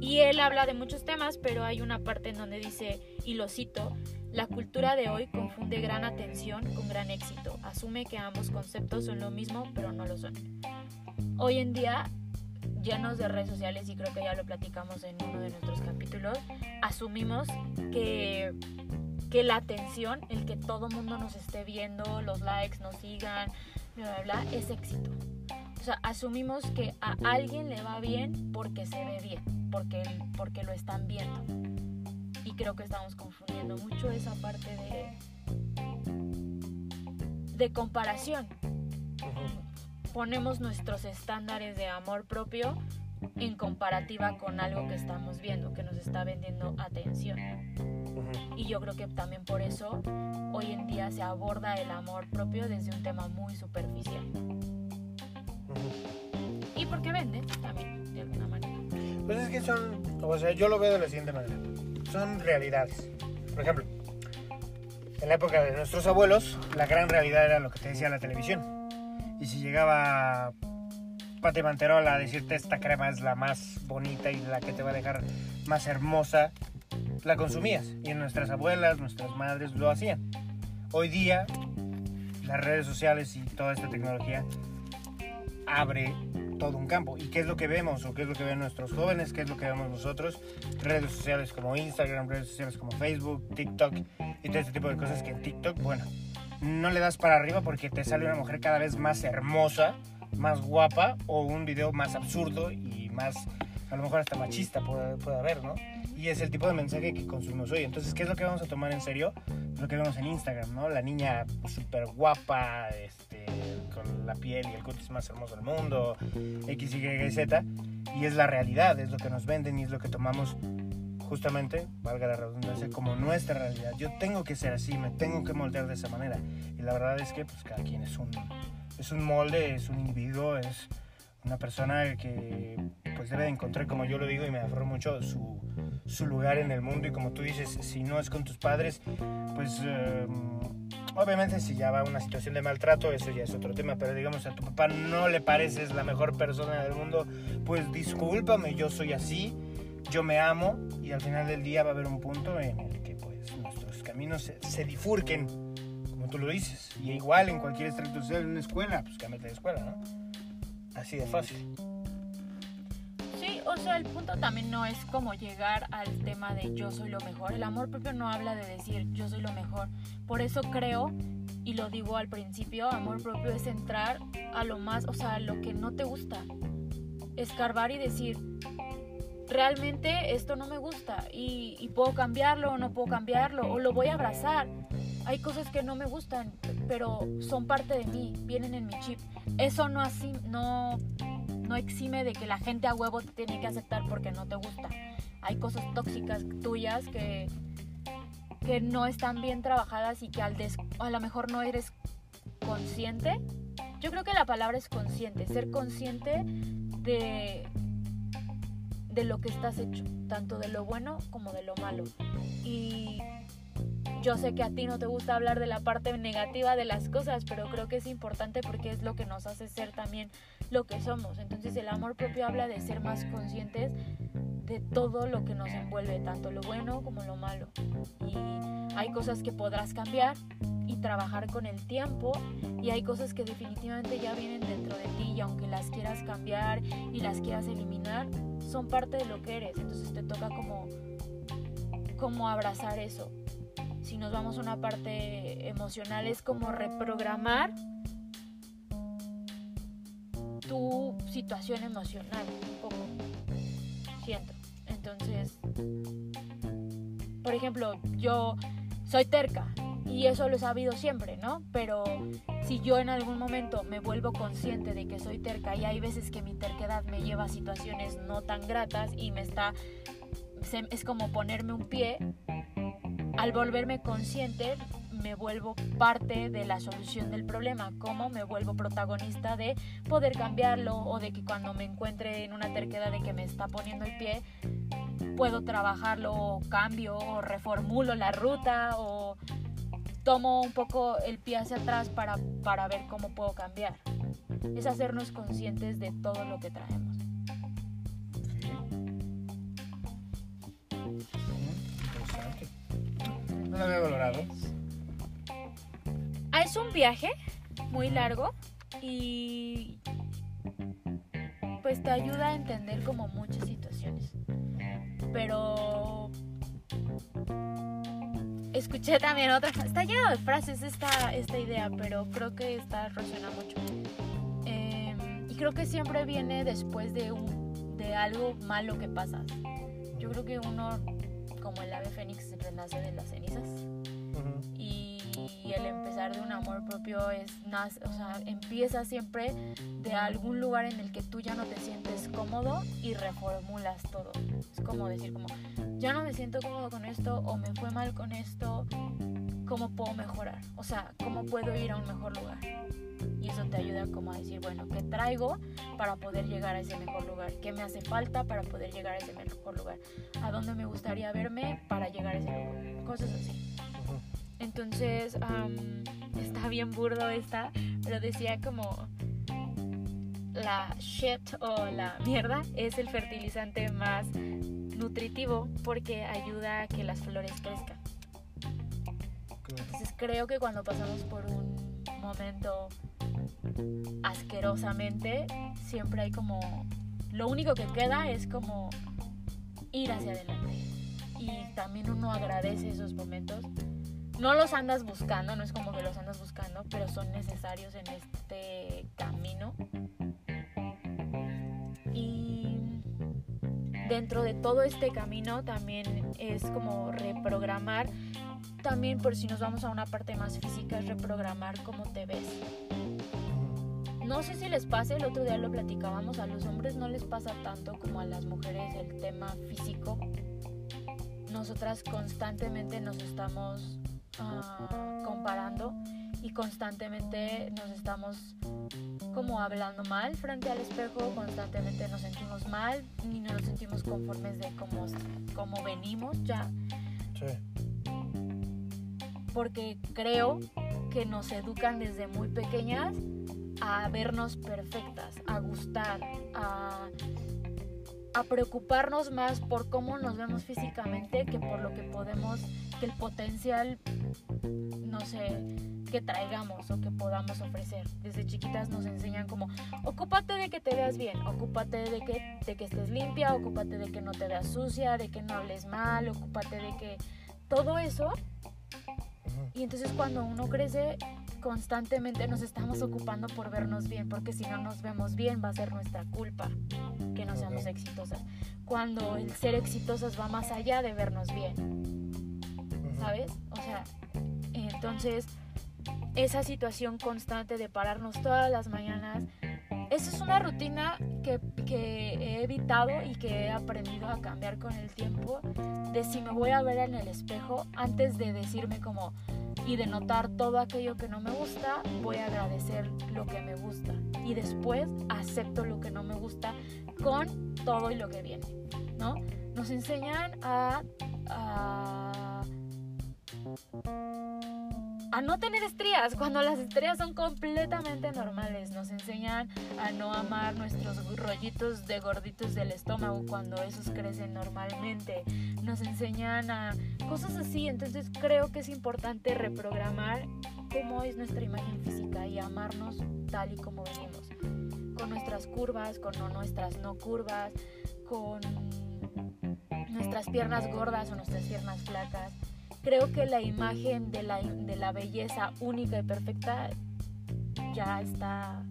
Y él habla de muchos temas pero hay una parte en donde dice y lo cito la cultura de hoy confunde gran atención con gran éxito. Asume que ambos conceptos son lo mismo pero no lo son. Hoy en día llenos de redes sociales y creo que ya lo platicamos en uno de nuestros capítulos, asumimos que, que la atención, el que todo mundo nos esté viendo, los likes nos sigan, bla, bla, bla, es éxito. O sea, asumimos que a alguien le va bien porque se ve bien, porque, porque lo están viendo. Y creo que estamos confundiendo mucho esa parte de, de comparación
Ujú.
Ponemos nuestros estándares de amor propio en comparativa con algo que estamos viendo, que nos está vendiendo atención. Y yo creo que también por eso hoy en día se aborda el amor propio desde un tema muy superficial. Y porque vende también, de alguna manera.
Pues es que son, o sea, yo lo veo de la siguiente manera. Son realidades. Por ejemplo, en la época de nuestros abuelos, la gran realidad era lo que te decía la televisión. Si llegaba Pati Manterola a decirte esta crema es la más bonita y la que te va a dejar más hermosa, la consumías. Y nuestras abuelas, nuestras madres lo hacían. Hoy día, las redes sociales y toda esta tecnología abre todo un campo. ¿Y qué es lo que vemos? ¿O qué es lo que ven nuestros jóvenes? ¿Qué es lo que vemos nosotros? Redes sociales como Instagram, redes sociales como Facebook, TikTok y todo este tipo de cosas que en TikTok, bueno, no le das para arriba porque te sale una mujer cada vez más hermosa, más guapa o un video más absurdo y más, a lo mejor hasta machista puede, puede haber, ¿no? Y es el tipo de mensaje que consumimos hoy. Entonces, ¿qué es lo que vamos a tomar en serio? Lo que vemos en Instagram, ¿no? La niña súper guapa, este, con la piel y el cutis más hermoso del mundo, X, Y, Z. Y es la realidad, es lo que nos venden y es lo que tomamos justamente, valga la redundancia, como nuestra realidad. Yo tengo que ser así, me tengo que moldear de esa manera. Y la verdad es que pues, cada quien es un, es un molde, es un individuo, es una persona que pues debe de encontrar, como yo lo digo y me aferro mucho, su, su lugar en el mundo y como tú dices, si no es con tus padres, pues eh, obviamente si ya va una situación de maltrato, eso ya es otro tema, pero digamos a tu papá no le pareces la mejor persona del mundo, pues discúlpame, yo soy así, yo me amo y al final del día va a haber un punto en el que pues nuestros caminos se, se difurquen, como tú lo dices, y igual en cualquier estrato social, en una escuela, pues cámbiate de escuela, ¿no? Así de fácil.
Sí, o sea, el punto también no es como llegar al tema de yo soy lo mejor. El amor propio no habla de decir yo soy lo mejor. Por eso creo, y lo digo al principio, amor propio es entrar a lo más, o sea, a lo que no te gusta. Escarbar y decir, realmente esto no me gusta y, y puedo cambiarlo o no puedo cambiarlo o lo voy a abrazar. Hay cosas que no me gustan, pero son parte de mí, vienen en mi chip. Eso no así, no, no exime de que la gente a huevo te tiene que aceptar porque no te gusta. Hay cosas tóxicas tuyas que, que no están bien trabajadas y que al des- a lo mejor no eres consciente. Yo creo que la palabra es consciente, ser consciente de, de lo que estás hecho, tanto de lo bueno como de lo malo. Y yo sé que a ti no te gusta hablar de la parte negativa de las cosas, pero creo que es importante porque es lo que nos hace ser también lo que somos. Entonces el amor propio habla de ser más conscientes de todo lo que nos envuelve, tanto lo bueno como lo malo. Y hay cosas que podrás cambiar y trabajar con el tiempo y hay cosas que definitivamente ya vienen dentro de ti y aunque las quieras cambiar y las quieras eliminar, son parte de lo que eres. Entonces te toca como, como abrazar eso. Si nos vamos a una parte emocional es como reprogramar tu situación emocional un poco. Siento. Entonces, por ejemplo, yo soy terca y eso lo he sabido siempre, ¿no? Pero si yo en algún momento me vuelvo consciente de que soy terca y hay veces que mi terquedad me lleva a situaciones no tan gratas y me está es como ponerme un pie al volverme consciente me vuelvo parte de la solución del problema, como me vuelvo protagonista de poder cambiarlo o de que cuando me encuentre en una terquedad de que me está poniendo el pie, puedo trabajarlo o cambio o reformulo la ruta o tomo un poco el pie hacia atrás para, para ver cómo puedo cambiar. Es hacernos conscientes de todo lo que traemos.
Había valorado.
Ah, es un viaje muy largo y pues te ayuda a entender como muchas situaciones. Pero escuché también otra, está lleno de frases esta, esta idea, pero creo que esta resuena mucho. Eh, y creo que siempre viene después de, un, de algo malo que pasa. Yo creo que uno, como el ave fénix, renace de las cenizas
Ujú.
y el empezar de un amor propio es nace- o sea, empieza siempre de algún lugar en el que tú ya no te sientes cómodo y reformulas todo. Es como decir como ya no me siento cómodo con esto o me fue mal con esto, ¿cómo puedo mejorar? O sea, ¿cómo puedo ir a un mejor lugar? Y eso te ayuda como a decir, bueno, ¿qué traigo para poder llegar a ese mejor lugar? ¿Qué me hace falta para poder llegar a ese mejor lugar? ¿A dónde me gustaría verme para llegar a ese lugar? Cosas así. Entonces, am, está bien burdo esta, pero decía como, la shit o la mierda es el fertilizante más nutritivo porque ayuda a que las flores crezcan. Entonces creo que cuando pasamos por un momento asquerosamente, siempre hay como... Lo único que queda es como ir hacia adelante. Y también uno agradece esos momentos. No los andas buscando, no es como que los andas buscando, pero son necesarios en este camino. Y dentro de todo este camino también es como reprogramar, también por si nos vamos a una parte más física, es reprogramar cómo te ves. No sé si les pase, el otro día lo platicábamos, a los hombres no les pasa tanto como a las mujeres el tema físico. Nosotras constantemente nos estamos uh, comparando y constantemente nos estamos como hablando mal frente al espejo, constantemente nos sentimos mal y no nos sentimos conformes de cómo, cómo venimos ya. Sí. Porque creo que nos educan desde muy pequeñas a vernos perfectas, a gustar, a, preocuparnos más por cómo nos vemos físicamente que por lo que podemos, que el potencial, no sé, que traigamos o que podamos ofrecer. Desde chiquitas nos enseñan como, ocúpate de que te veas bien, ocúpate de que, de que estés limpia, ocúpate de que no te veas sucia, de que no hables mal, ocúpate de que todo eso. Y entonces cuando uno crece, constantemente nos estamos ocupando por vernos bien, porque si no nos vemos bien va a ser nuestra culpa que no seamos exitosas. Cuando el ser exitosas va más allá de vernos bien, ¿sabes? O sea, entonces esa situación constante de pararnos todas las mañanas, esa es una rutina que, que, he evitado y que he aprendido a cambiar con el tiempo, de si me voy a ver en el espejo, antes de decirme como, y de notar todo aquello que no me gusta, voy a agradecer lo que me gusta. Y después acepto lo que no me gusta con todo y lo que viene, ¿no? Nos enseñan a, a a no tener estrías, cuando las estrías son completamente normales. Nos enseñan a no amar nuestros rollitos de gorditos del estómago cuando esos crecen normalmente. Nos enseñan a cosas así. Entonces creo que es importante reprogramar cómo es nuestra imagen física y amarnos tal y como venimos. Con nuestras curvas, con nuestras no curvas, con nuestras piernas gordas o nuestras piernas flacas creo que la imagen de la, de la belleza única y perfecta ya está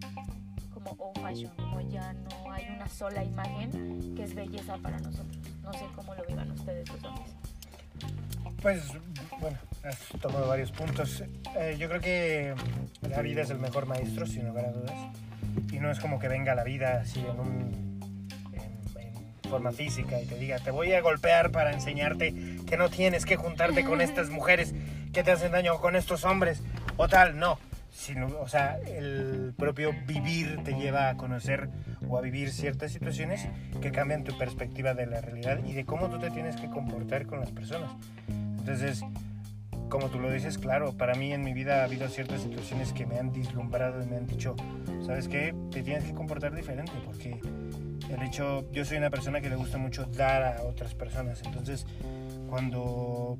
como old fashion, como ya no hay una sola imagen que es belleza para nosotros. No sé cómo lo vivan ustedes los hombres.
Pues bueno, has tomado varios puntos. Eh, yo creo que la vida es el mejor maestro, sin lugar a dudas. Y no es como que venga la vida así en un forma física y te diga, te voy a golpear para enseñarte que no tienes que juntarte con estas mujeres que te hacen daño con estos hombres o tal, no. Sino, o sea, el propio vivir te lleva a conocer o a vivir ciertas situaciones que cambian tu perspectiva de la realidad y de cómo tú te tienes que comportar con las personas. Entonces, como tú lo dices, claro, para mí en mi vida ha habido ciertas situaciones que me han dislumbrado y me han dicho, ¿sabes qué? Te tienes que comportar diferente porque el hecho, yo soy una persona que le gusta mucho dar a otras personas, entonces cuando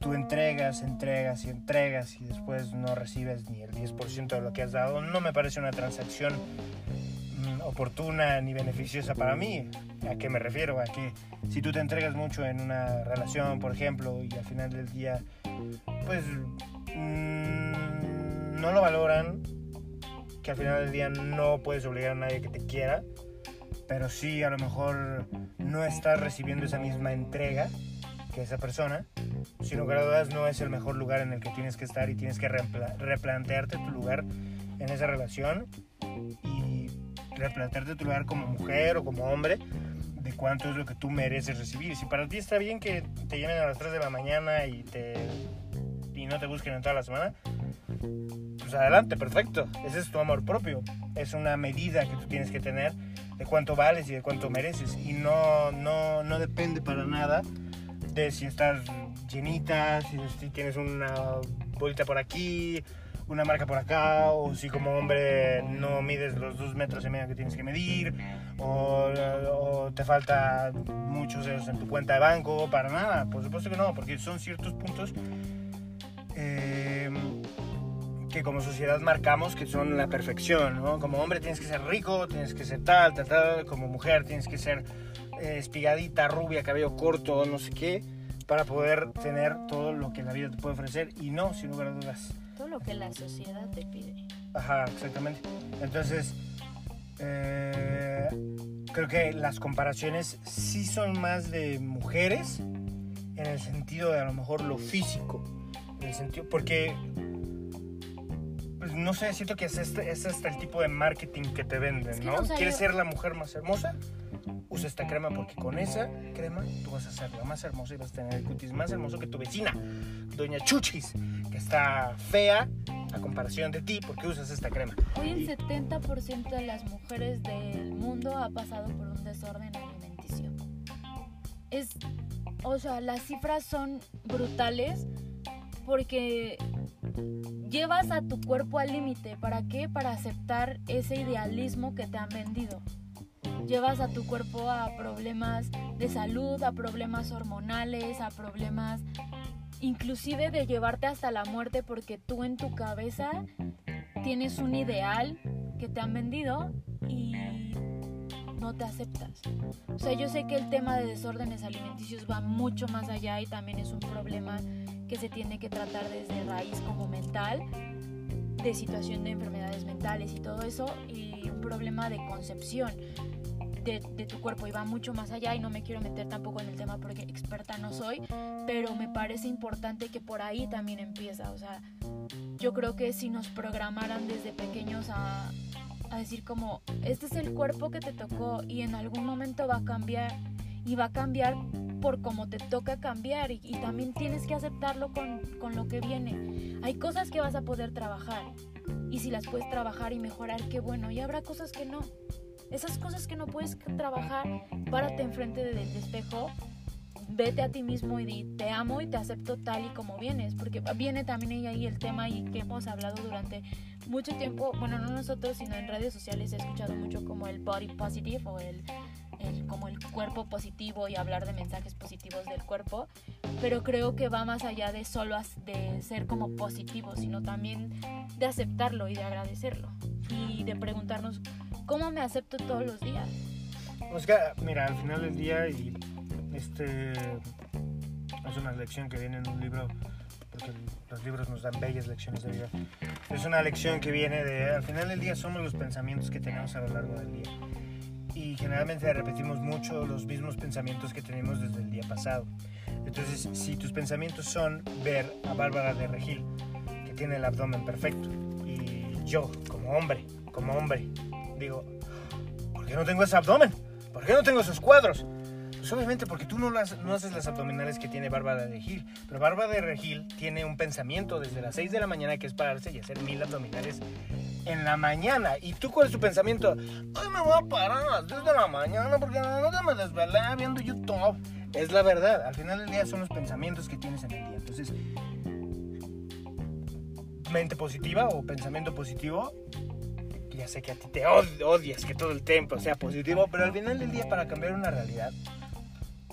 tú entregas, entregas y entregas y después no recibes ni el 10% de lo que has dado, no me parece una transacción mm, oportuna ni beneficiosa para mí. ¿A qué me refiero? A que si tú te entregas mucho en una relación, por ejemplo, y al final del día, pues mm, no lo valoran, que al final del día no puedes obligar a nadie que te quiera, pero sí a lo mejor no estás recibiendo esa misma entrega que esa persona, sin lugar a dudas no es el mejor lugar en el que tienes que estar y tienes que replantearte tu lugar en esa relación y replantearte tu lugar como mujer o como hombre de cuánto es lo que tú mereces recibir. Si para ti está bien que te llamen a las 3 de la mañana y, te, y no te busquen en toda la semana, pues adelante, perfecto. Ese es tu amor propio. Es una medida que tú tienes que tener de cuánto vales y de cuánto mereces. Y no, no, no depende para nada de si estás llenita, si, tienes una bolita por aquí una marca por acá, o si como hombre no mides los dos metros y medio que tienes que medir, o, te falta muchos dedos en tu cuenta de banco, para nada, por supuesto que no, porque son ciertos puntos eh, que como sociedad marcamos que son la perfección, ¿no? Como hombre tienes que ser rico, tienes que ser tal, tal, tal, como mujer tienes que ser eh, espigadita, rubia, cabello corto, no sé qué, para poder tener todo lo que la vida te puede ofrecer y no, sin lugar a dudas.
Todo lo que la sociedad te pide.
Ajá, exactamente. Entonces, eh, creo que las comparaciones sí son más de mujeres en el sentido de a lo mejor lo físico. En el sentido, porque, pues, no sé, siento que es este, es este el tipo de marketing que te venden,
Es que
¿no?
no,
¿Quieres
yo-
ser la mujer más hermosa? Usa esta crema porque con esa crema tú vas a ser la más hermosa y vas a tener el cutis más hermoso que tu vecina, Doña Chuchis, que está fea a comparación de ti porque usas esta crema.
Hoy el
Y-
70% de las mujeres del mundo ha pasado por un desorden alimenticio. Es, o sea, las cifras son brutales porque llevas a tu cuerpo al límite. ¿Para qué? Para aceptar ese idealismo que te han vendido. Llevas a tu cuerpo a problemas de salud, a problemas hormonales, a problemas inclusive de llevarte hasta la muerte porque tú en tu cabeza tienes un ideal que te han vendido y no te aceptas. O sea, yo sé que el tema de desórdenes alimenticios va mucho más allá y también es un problema que se tiene que tratar desde raíz como mental, de situación de enfermedades mentales y todo eso, y un problema de concepción. De, de tu cuerpo y va mucho más allá y no me quiero meter tampoco en el tema porque experta no soy, pero me parece importante que por ahí también empieza, o sea, yo creo que si nos programaran desde pequeños a, a decir como, este es el cuerpo que te tocó y en algún momento va a cambiar y va a cambiar por como te toca cambiar y, y también tienes que aceptarlo con, con lo que viene. Hay cosas que vas a poder trabajar y si las puedes trabajar y mejorar, qué bueno, y habrá cosas que no. Esas cosas que no puedes trabajar, párate enfrente del espejo vete a ti mismo y di, te amo y te acepto tal y como vienes, porque viene también ahí el tema y que hemos hablado durante mucho tiempo, bueno, no nosotros, sino en redes sociales he escuchado mucho como el body positive o el, el- como el cuerpo positivo y hablar de mensajes positivos del cuerpo, pero creo que va más allá de solo de ser como positivo, sino también de aceptarlo y de agradecerlo y de preguntarnos cómo me acepto todos los días.
Es que, mira, al final del día, y este es una lección que viene en un libro, porque los libros nos dan bellas lecciones de vida. Es una lección que viene de, al final del día somos los pensamientos que tenemos a lo largo del día. Y generalmente repetimos mucho los mismos pensamientos que tenemos desde el día pasado. Entonces, si tus pensamientos son ver a Bárbara de Regil, que tiene el abdomen perfecto, y yo, como hombre, como hombre, digo, ¿por qué no tengo ese abdomen? ¿Por qué no tengo esos cuadros? Obviamente porque tú no, haces las abdominales que tiene Bárbara de Regil. Pero Bárbara de Regil tiene un pensamiento desde las 6 de la mañana que es pararse y hacer mil abdominales en la mañana. ¿Y tú cuál es tu pensamiento? Hoy me voy a parar a las 10 de la mañana porque no me desvelé viendo YouTube. Es la verdad. Al final del día son los pensamientos que tienes en el día. Entonces, mente positiva o pensamiento positivo ya sé que a ti te od- odias que todo el tiempo sea positivo, pero al final del día para cambiar una realidad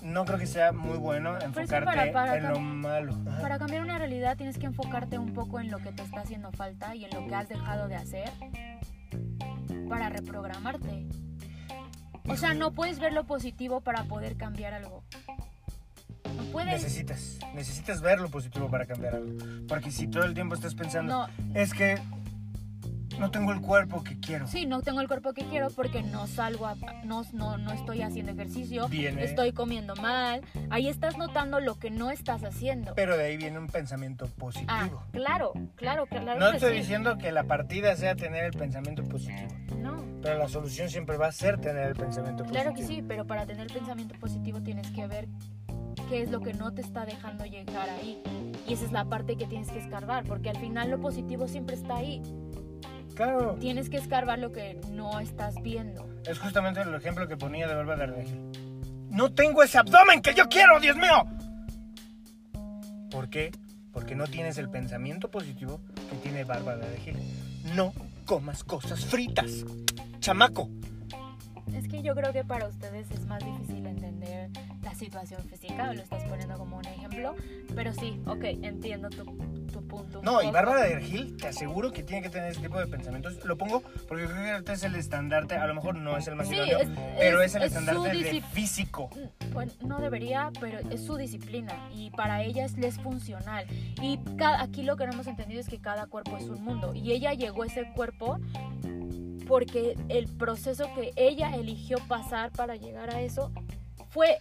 no creo que sea muy bueno enfocarte
para- para
en lo malo. Ajá.
Para cambiar una realidad tienes que enfocarte un poco en lo que te está haciendo falta y en lo que has dejado de hacer para reprogramarte. O sea, no puedes ver lo positivo para poder cambiar algo. No puedes.
Necesitas, necesitas ver lo positivo para cambiar algo. Porque si todo el tiempo estás pensando,
No,
es que no tengo el cuerpo que quiero.
sí, no tengo el cuerpo que quiero porque no salgo, a, no, no, no estoy haciendo ejercicio,
Viene.
estoy comiendo mal. Ahí estás notando lo que no estás haciendo.
Pero de ahí viene un pensamiento
Ah,
positivo.
claro, claro, claro.
no
que
estoy
sí.
diciendo que la partida sea tener el pensamiento positivo,
No.
pero la solución siempre va a ser tener el pensamiento positivo.
Claro que sí, pero para tener pensamiento positivo tienes que ver qué es lo que no te está dejando llegar ahí. Y esa es la parte que tienes que escarbar, porque al final lo positivo siempre está ahí.
Claro,
Tienes que escarbar lo que no estás viendo.
es justamente el ejemplo que ponía de Bárbara de Regil. No tengo ese abdomen que yo quiero, Dios mío. ¿Por qué? porque no tienes el pensamiento positivo que tiene Bárbara de Gil. No comas cosas fritas. Chamaco.
Es que yo creo que para ustedes es más difícil entender la situación física, lo estás poniendo como un ejemplo, pero sí, ok, entiendo tu punto. un
No, y. Bárbara de Gil, te aseguro que tiene que tener ese tipo de pensamientos. Lo pongo porque creo que ahorita es el estandarte, a lo mejor no es el más
Sí,
idóneo,
es-
pero
es-
es, el
es
estandarte de físico.
Pues no debería, pero es su disciplina y para ella es, es funcional. Y ca- aquí lo que no hemos entendido es que cada cuerpo es un mundo y ella llegó a ese cuerpo porque el proceso que ella eligió pasar para llegar a eso fue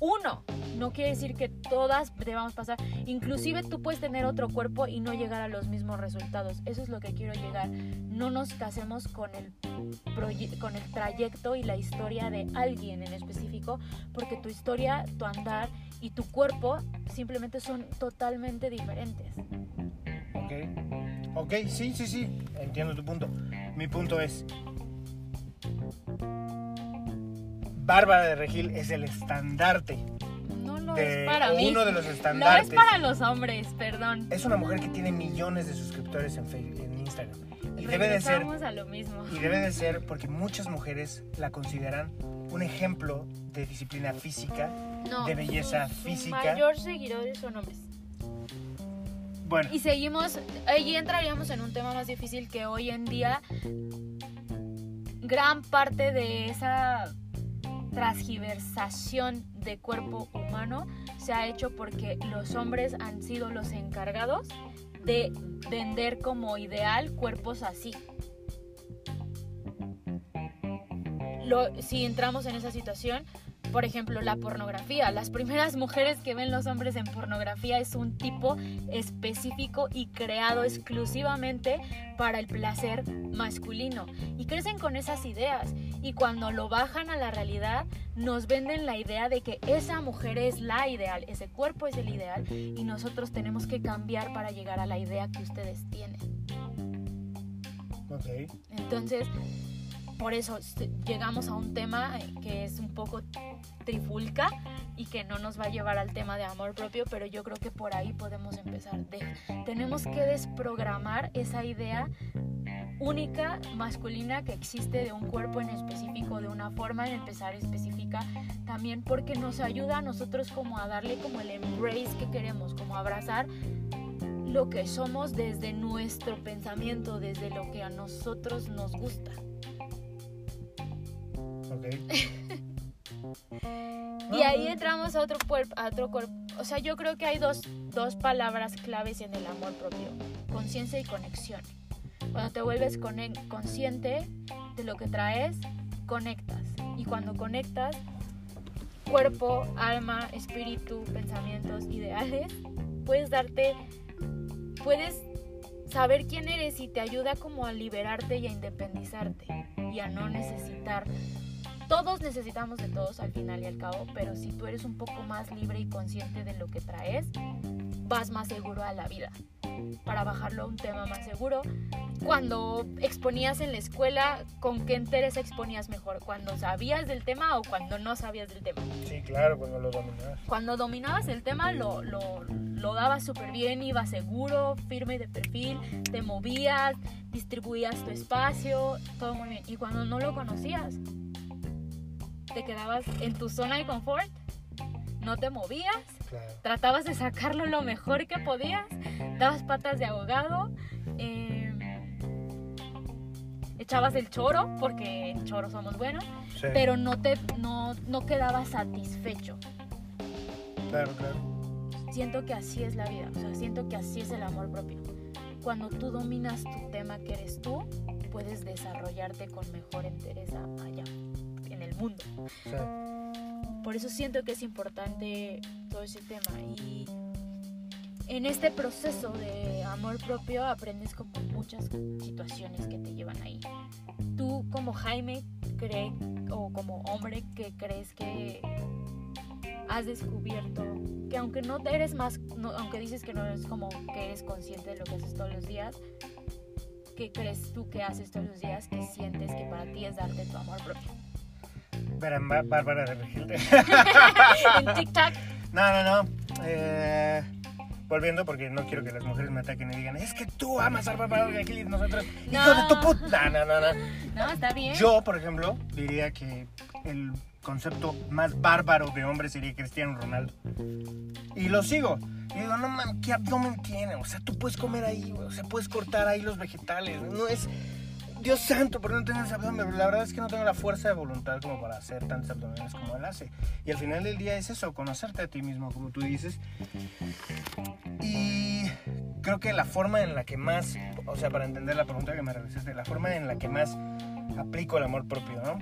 uno. No quiere decir que todas debamos pasar. Inclusive tú puedes tener otro cuerpo y no llegar a los mismos resultados. Eso es lo que quiero llegar. No nos casemos con el, con el trayecto y la historia de alguien en específico, porque tu historia, tu andar y tu cuerpo simplemente son totalmente diferentes.
Ok. Ok, sí, sí, sí. Entiendo tu punto. Mi punto es. Bárbara de Regil es el estandarte
No lo
de
es para mí.
uno de los
Lo
estandartes.
es para los hombres, perdón.
Es una mujer que tiene millones de suscriptores en, Facebook, en Instagram. Y debe de ser
a lo mismo.
Y debe de ser porque muchas mujeres la consideran un ejemplo de disciplina física.
No,
de belleza
sus- sus
física.
mayores seguidores son hombres.
Bueno,
Y seguimos, ahí entraríamos en un tema más difícil que hoy en día gran parte de esa transgiversación de cuerpo humano se ha hecho porque los hombres han sido los encargados de vender como ideal cuerpos así. Si entramos en esa situación, por ejemplo, la pornografía. Las primeras mujeres que ven los hombres en pornografía es un tipo específico y creado exclusivamente para el placer masculino. Y crecen con esas ideas. Y cuando lo bajan a la realidad, nos venden la idea de que esa mujer es la ideal, ese cuerpo es el ideal. Y nosotros tenemos que cambiar para llegar a la idea que ustedes tienen.
ok.
Entonces, por eso se- llegamos a un tema eh, que es un poco trifulca y que no nos va a llevar al tema de amor propio, pero yo creo que por ahí podemos empezar. Tenemos que desprogramar esa idea única masculina que existe de un cuerpo en específico, de una forma en empezar específica, también porque nos ayuda a nosotros como a darle como el embrace que queremos, como abrazar lo que somos desde nuestro pensamiento, desde lo que a nosotros nos gusta. [laughs] Y ahí entramos a otro cuerpo, a otro cuerpo. O sea, yo creo que hay dos, dos palabras claves en el amor propio, conciencia y conexión. Cuando te vuelves consciente de lo que traes, conectas. Y cuando conectas, cuerpo, alma, espíritu, pensamientos, ideales, puedes darte, puedes saber quién eres y te ayuda como a liberarte y a independizarte y a no necesitar todos necesitamos de todos al final y al cabo, pero si tú eres un poco más libre y consciente de lo que traes, vas más seguro a la vida. Para bajarlo a un tema más seguro, cuando exponías en la escuela, ¿con qué interés exponías mejor? ¿Cuando sabías del tema o cuando no sabías del tema?
Sí, claro, cuando lo dominas.
Cuando dominabas el tema lo, lo, lo dabas súper bien, ibas seguro, firme de perfil, te movías, distribuías tu espacio, todo muy bien. Y cuando no lo conocías, te quedabas en tu zona de confort, no te movías,
Claro.
tratabas de sacarlo lo mejor que podías, dabas patas de abogado, eh, echabas el choro, porque en choro somos buenos,
Sí.
pero no, te, no, no quedabas satisfecho.
Claro, claro.
Siento que así es la vida, o sea, siento que así es el amor propio. Cuando tú dominas tu tema que eres tú, puedes desarrollarte con mejor entereza allá, el mundo.
Sí.
Por eso siento que es importante todo ese tema. Y en este proceso de amor propio aprendes como muchas situaciones que te llevan ahí. Tú como Jaime cree, o como hombre que crees que has descubierto que aunque no te eres más, no- aunque dices que no eres como que eres consciente de lo que haces todos los días, ¿qué crees tú que haces todos los días que sientes que para ti es darte tu amor propio?
Bárbara de Regil.
en TikTok
No, no, no. Eh, volviendo porque no quiero que las mujeres me ataquen y digan, es que tú amas a Bárbara Regil y nosotros,
No.
hijo de tu puta. No, no, no.
No, está bien.
Yo, por ejemplo, diría que el concepto más bárbaro de hombre sería Cristiano Ronaldo. Y lo sigo. Y digo, no mames, ¿qué abdomen tiene? O sea, tú puedes comer ahí. O sea, puedes cortar ahí los vegetales. No es. Dios santo, pero no tengo ese abdomen. La verdad es que no tengo la fuerza de voluntad como para hacer tantos abdominales como él hace. Y al final del día es eso, conocerte a ti mismo, como tú dices. Y creo que la forma en la que más, o sea, para entender la pregunta que me realizaste, la forma en la que más aplico el amor propio, ¿no?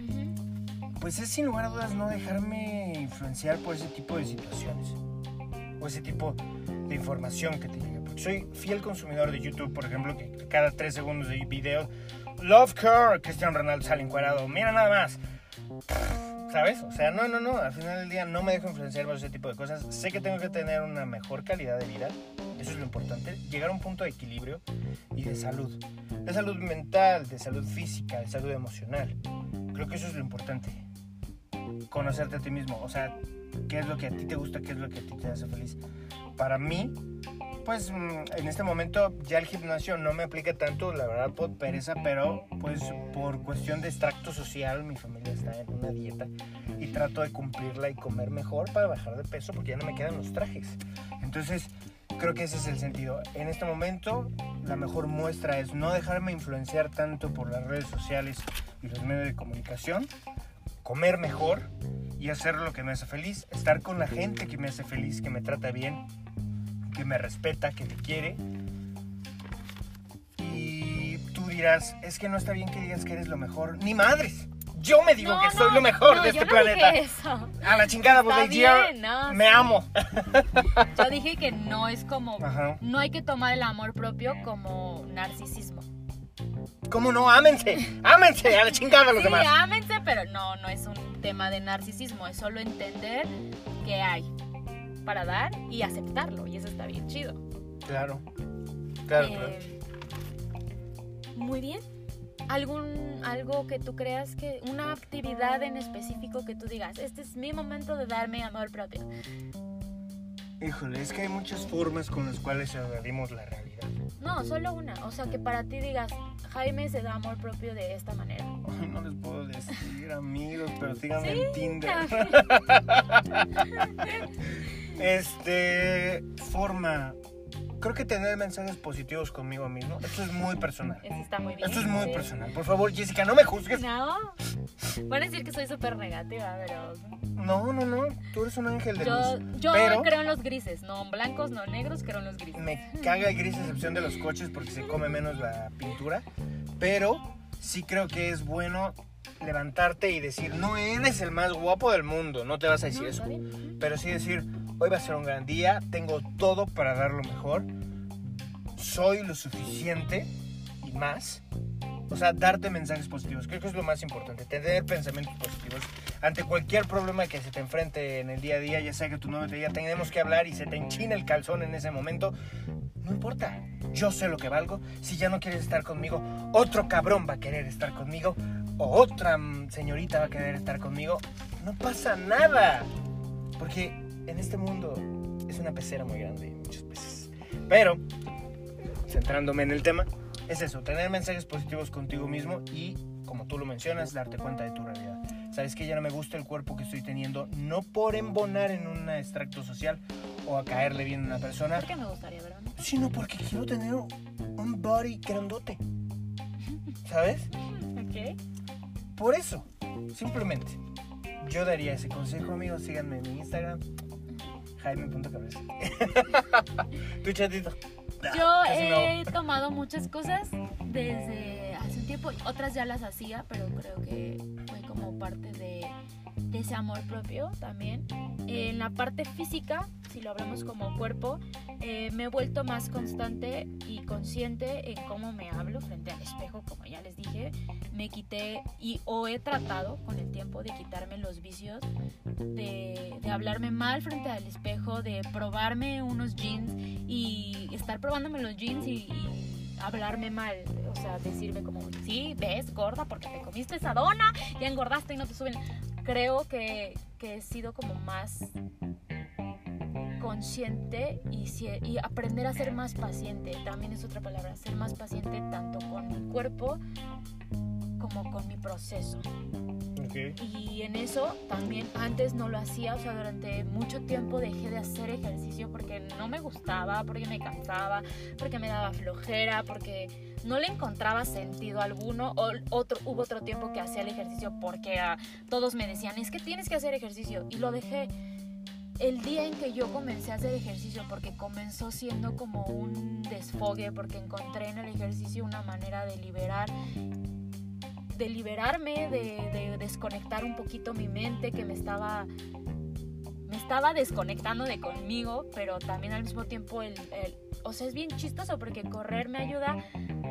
Pues es sin lugar a dudas no dejarme influenciar por ese tipo de situaciones o ese tipo de información que te llega. Porque soy fiel consumidor de YouTube, por ejemplo, que cada tres segundos de video, Love Car, Cristiano Ronaldo sale encuadrado, mira nada más. ¿Sabes? O sea, no, no, no, al final del día no me dejo influenciar por ese tipo de cosas. Sé que tengo que tener una mejor calidad de vida, eso es lo importante, llegar a un punto de equilibrio y de salud. De salud mental, de salud física, de salud emocional. Creo que eso es lo importante. Conocerte a ti mismo, o sea, qué es lo que a ti te gusta, qué es lo que a ti te hace feliz. Para mí, pues mm, en este momento ya el gimnasio no me aplica tanto, la verdad, por pereza, pero pues por cuestión de extracto social, mi familia está en una dieta y trato de cumplirla y comer mejor para bajar de peso porque ya no me quedan los trajes. Entonces, creo que ese es el sentido. En este momento, la mejor muestra es no dejarme influenciar tanto por las redes sociales y los medios de comunicación, comer mejor y hacer lo que me hace feliz, estar con la gente que me hace feliz, que me trata bien, que me respeta, que me quiere. Y tú dirás, es que no está bien que digas que eres lo mejor. Ni madres. Yo me digo
No,
que soy
no,
lo mejor
no,
de
yo
este
no
planeta.
dije eso.
A la chingada, pues me
sí.
amo.
Yo dije que no es como.
Ajá.
No hay que tomar el amor propio como narcisismo.
¿Cómo no? Ámense, ámense, a la chingada los
Sí,
demás.
ámense, pero no, no es un tema de narcisismo. Es solo entender que hay para dar y aceptarlo. Y eso está bien chido.
Claro, claro, claro.
Eh, Muy bien. ¿Algún, algo que tú creas que, una actividad en específico que tú digas, este es mi momento de darme amor propio?
Híjole, es que hay muchas formas con las cuales evadimos la realidad.
No, solo una. O sea, que para ti digas, Jaime se da amor propio de esta manera.
Ay, no les puedo decir, amigos, pero síganme
Sí,
en Tinder. [laughs] Este, forma. Creo que tener mensajes positivos conmigo mismo. Esto es muy personal.
Eso está muy bien.
Esto es muy personal. Por favor, Jessica, no me juzgues.
No. Van a decir que soy súper negativa, pero.
No, no, no. Tú eres un ángel de
Yo,
luz.
yo
pero
creo en los grises, no en blancos, no en negros, creo en los grises.
me caga el gris a excepción de los coches porque se come menos la pintura. Pero sí creo que es bueno levantarte y decir, no eres el más guapo del mundo. No te vas a decir
No,
eso. Pero sí decir, hoy va a ser un gran día, tengo todo para dar lo mejor, soy lo suficiente y más. O sea, darte mensajes positivos. Creo que es lo más importante, tener pensamientos positivos. Ante cualquier problema que se te enfrente en el día a día, ya sea que tu novio te diga, tenemos que hablar y se te enchina el calzón en ese momento, no importa. Yo sé lo que valgo. Si ya no quieres estar conmigo, otro cabrón va a querer estar conmigo. O otra mm, señorita va a querer estar conmigo. No pasa nada. Porque en este mundo es una pecera muy grande, muchas veces. Pero, centrándome en el tema, es eso, tener mensajes positivos contigo mismo y, como tú lo mencionas, darte cuenta de tu realidad. Sabes que ya no me gusta el cuerpo que estoy teniendo, no por embonar en un extracto social o a caerle bien a una persona,
¿Por qué me gustaría, verdad?
sino porque quiero tener un body grandote. ¿Sabes?
Ok.
Por eso, simplemente. Yo daría ese consejo, amigos. Síganme en mi Instagram, jaime.cabeza. [laughs] tu chatito.
Yo he tomado muchas cosas desde hace un tiempo, otras ya las hacía, pero creo que fue como parte de, de ese amor propio también. En la parte física, si lo hablamos como cuerpo, eh, me he vuelto más constante y consciente en cómo me hablo frente al espejo, como ya les dije. Me quité y o he tratado con el tiempo de quitarme los vicios de, de hablarme mal frente al espejo, de probarme unos jeans y estar probándome los jeans y, y hablarme mal. O sea, decirme como, sí, ves, gorda, porque te comiste esa dona, ya engordaste y no te suben. Creo que, que he sido como más consciente y, y, aprender a ser más paciente. También es otra palabra, ser más paciente tanto con mi cuerpo como con mi proceso. Y en eso también antes no lo hacía, o sea, durante mucho tiempo dejé de hacer ejercicio porque no me gustaba, porque me cansaba, porque me daba flojera, porque no le encontraba sentido alguno. O otro, hubo otro tiempo que hacía el ejercicio porque ah, todos me decían, es que tienes que hacer ejercicio. Y lo dejé el día en que yo comencé a hacer ejercicio, porque comenzó siendo como un desfogue, porque encontré en el ejercicio una manera de liberar de liberarme, de, desconectar un poquito mi mente que me estaba me estaba desconectando de conmigo, pero también al mismo tiempo el, o sea, es bien chistoso porque correr me ayuda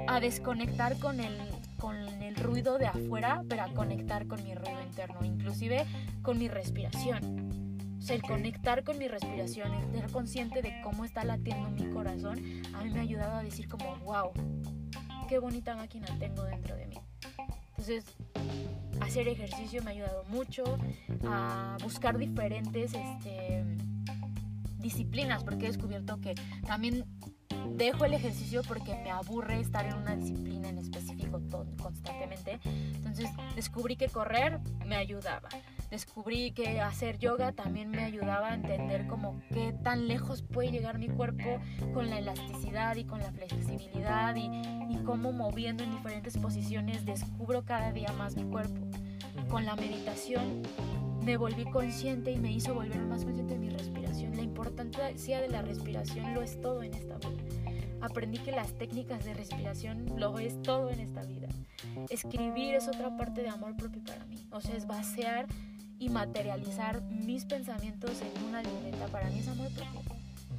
a desconectar con el con el ruido de afuera, pero a conectar con mi ruido interno, inclusive con mi respiración. O sea, el conectar con mi respiración, el ser consciente de cómo está latiendo mi corazón, a mí me ha ayudado a decir como, wow, qué bonita máquina tengo dentro de mí. Entonces, hacer ejercicio me ha ayudado mucho a buscar diferentes este, disciplinas, porque he descubierto que también dejo el ejercicio porque me aburre estar en una disciplina en específico constantemente. Entonces descubrí que correr me ayudaba. Descubrí que hacer yoga también me ayudaba a entender como qué tan lejos puede llegar mi cuerpo con la elasticidad y con la flexibilidad y, y cómo moviendo en diferentes posiciones descubro cada día más mi cuerpo. Con la meditación me volví consciente y me hizo volver más consciente de mi respiración. La importancia de la respiración lo es todo en esta vida aprendí que las técnicas de respiración lo es todo en esta vida. Escribir es otra parte de amor propio para mí. O sea, es vaciar y materializar mis pensamientos en una libreta. Para mí es amor propio.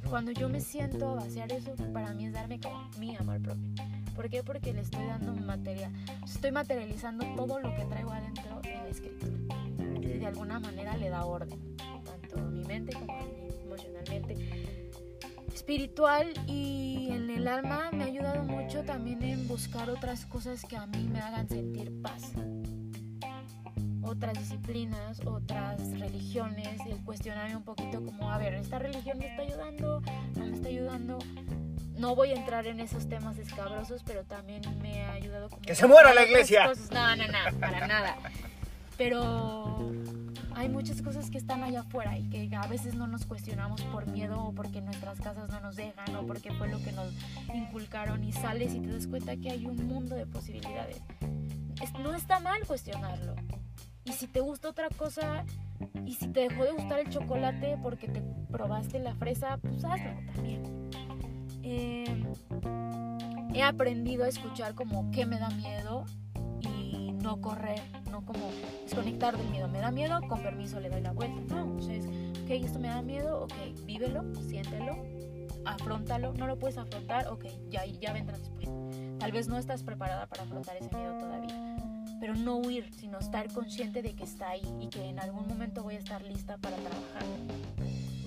Cuando yo me siento a vaciar eso, para mí es darme mi amor propio. ¿Por qué? Porque le estoy dando materia. Estoy materializando todo lo que traigo adentro en la escritura. Y de alguna manera le da orden, tanto a mi mente como a mí emocionalmente espiritual y en el alma me ha ayudado mucho también en buscar otras cosas que a mí me hagan sentir paz. Otras disciplinas, otras religiones, el cuestionarme un poquito como, a ver, ¿esta religión me está ayudando? ¿No me está ayudando? No voy a entrar en esos temas escabrosos, pero también me ha ayudado como...
¡Que se muera la iglesia!
No, no, no, para nada. Pero hay muchas cosas que están allá afuera y que a veces no nos cuestionamos por miedo o porque nuestras casas no nos dejan o porque fue lo que nos inculcaron y sales y te das cuenta que hay un mundo de posibilidades. no está mal cuestionarlo. Y si te gusta otra cosa y si te dejó de gustar el chocolate porque te probaste la fresa, pues hazlo también. Eh, he aprendido a escuchar como qué me da miedo y no correr no como desconectar del miedo. Me da miedo, con permiso le doy la vuelta. No, entonces, ok, esto me da miedo, ok, vívelo, siéntelo, afrontalo. No lo puedes afrontar, ok, ya, ya vendrá después. Tal vez no estás preparada para afrontar ese miedo todavía. Pero no huir, sino estar consciente de que está ahí y que en algún momento voy a estar lista para trabajar.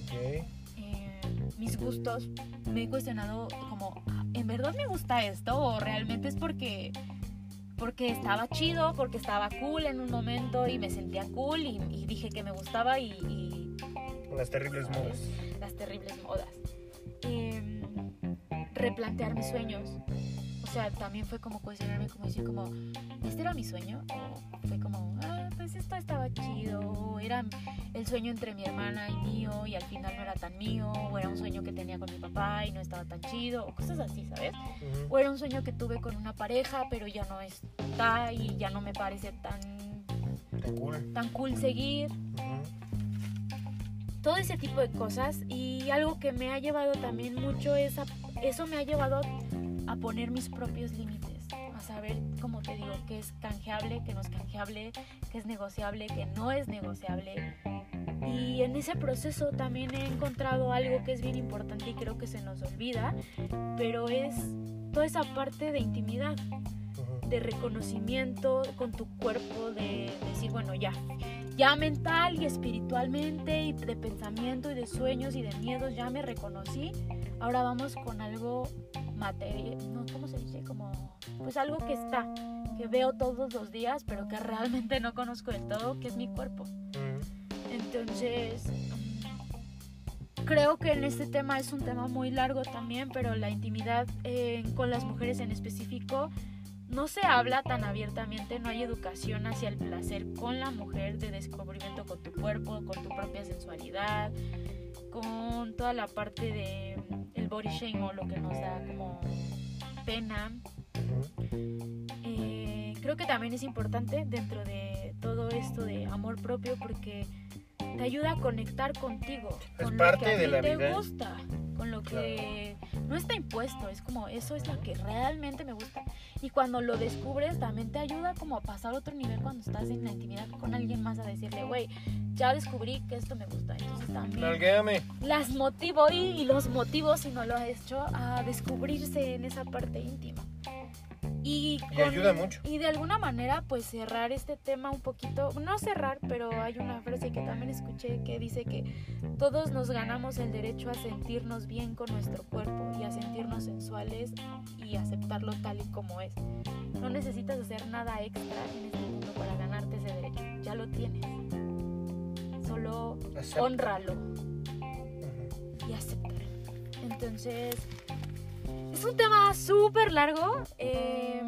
Okay.
Eh, mis gustos, me he cuestionado como, ¿en verdad me gusta esto? ¿O realmente es porque porque estaba chido, porque estaba cool en un momento y me sentía cool y, dije que me gustaba y,
Las terribles modas.
Las terribles modas. Em, replantear mis sueños. O sea, también fue como cuestionarme, como decir, como, ¿este era mi sueño? O fue como, ah, pues esto estaba chido, era el sueño entre mi hermana y mío y al final no era tan mío, o era un sueño que tenía con mi papá y no estaba tan chido, o cosas así, ¿sabes? O era un sueño que tuve con una pareja, pero ya no está y ya no me parece tan,
cool,
tan cool seguir. Todo ese tipo de cosas y algo que me ha llevado también mucho es eso me ha llevado a poner mis propios límites saber, como te digo, qué es canjeable, qué no es canjeable, qué es negociable, qué no es negociable. Y en ese proceso también he encontrado algo que es bien importante y creo que se nos olvida, pero es toda esa parte de intimidad, de reconocimiento con tu cuerpo, de decir, bueno, ya, ya mental y espiritualmente y de pensamiento y de sueños y de miedos, ya me reconocí, ahora vamos con algo materia, no, ¿cómo se dice? Como, pues algo que está, que veo todos los días, pero que realmente no conozco del todo, que es mi cuerpo. Entonces, creo que en este tema es un tema muy largo también, pero la intimidad eh, con las mujeres en específico no se habla tan abiertamente, no hay educación hacia el placer con la mujer, de descubrimiento con tu cuerpo, con tu propia sensualidad, con toda la parte de body shame o lo que nos da como pena. Eh, creo que también es importante dentro de todo esto de amor propio porque te ayuda a conectar contigo,
Es
con
parte
lo que a
de
ti
la
te
vida.
gusta, con lo que no está impuesto, es como eso es lo que realmente me gusta. Y cuando lo descubres también te ayuda como a pasar a otro nivel cuando estás en la intimidad con alguien más a decirle, güey, ya descubrí que esto me gusta. Entonces también las motivo y, y los motivos, si no lo has hecho, a descubrirse en esa parte íntima. Y,
Y ayuda mucho.
Y de alguna manera, pues cerrar este tema un poquito, no cerrar, pero hay una frase que también escuché que dice que todos nos ganamos el derecho a sentirnos bien con nuestro cuerpo y a sentirnos sensuales y aceptarlo tal y como es. No necesitas hacer nada extra en este mundo para ganarte ese derecho, ya lo tienes. Solo honralo y aceptar. Entonces, es un tema súper largo. eh,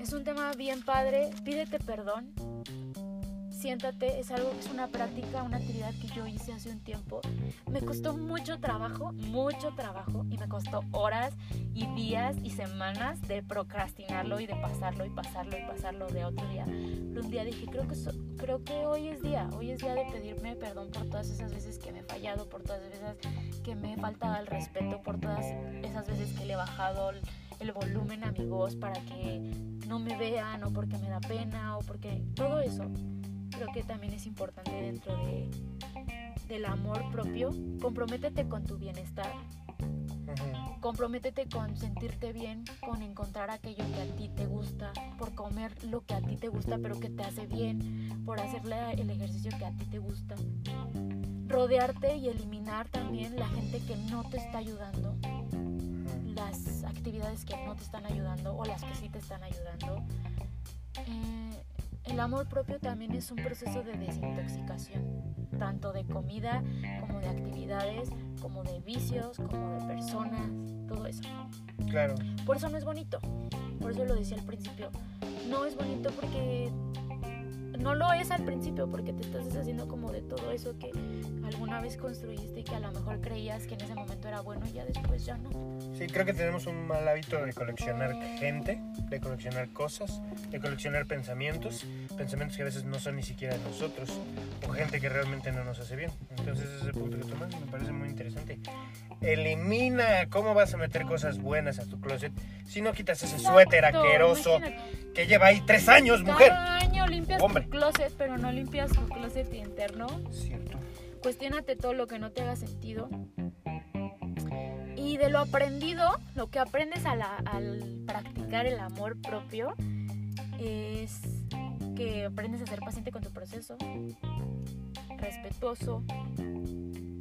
es un tema bien padre. Pídete perdón. Siéntate, es algo que es una práctica, una actividad que yo hice hace un tiempo. Me costó mucho trabajo, mucho trabajo, y me costó horas y días y semanas de procrastinarlo y de pasarlo y pasarlo y pasarlo de otro día. Pero un día dije, creo que, so- creo que hoy es día, hoy es día de pedirme perdón por todas esas veces que me he fallado, por todas esas veces que me he faltado al respeto, por todas esas veces que le he bajado el, el volumen a mi voz para que no me vean o porque me da pena o porque todo eso creo que también es importante dentro de, del amor propio. Comprométete con tu bienestar, comprométete con sentirte bien, con encontrar aquello que a ti te gusta, por comer lo que a ti te gusta pero que te hace bien, por hacerle el ejercicio que a ti te gusta. Rodearte y eliminar también la gente que no te está ayudando, las actividades que no te están ayudando o las que sí te están ayudando. Eh, el amor propio también es un proceso de desintoxicación, tanto de comida como de actividades, como de vicios, como de personas, todo eso.
Claro.
Por eso no es bonito, por eso lo decía al principio. No es bonito porque no lo es al principio, porque te estás deshaciendo como de todo eso que alguna vez construiste y que a lo mejor creías que en ese momento era bueno y ya después ya no.
Sí, creo que tenemos un mal hábito de coleccionar gente, de coleccionar cosas, de coleccionar pensamientos, pensamientos que a veces no son ni siquiera de nosotros, o gente que realmente no nos hace bien. Entonces ese punto que tomas me parece muy interesante. Elimina cómo vas a meter cosas buenas a tu closet si no quitas ese suéter
Exacto,
aqueroso
imagínate.
que lleva ahí tres años, mujer.
Cada año limpias
Hombre.
Closet, pero no limpias tu closet interno.
Cierto.
Cuestiónate todo lo que no te haga sentido. Y de lo aprendido, lo que aprendes a la- al practicar el amor propio es que aprendes a ser paciente con tu proceso, respetuoso,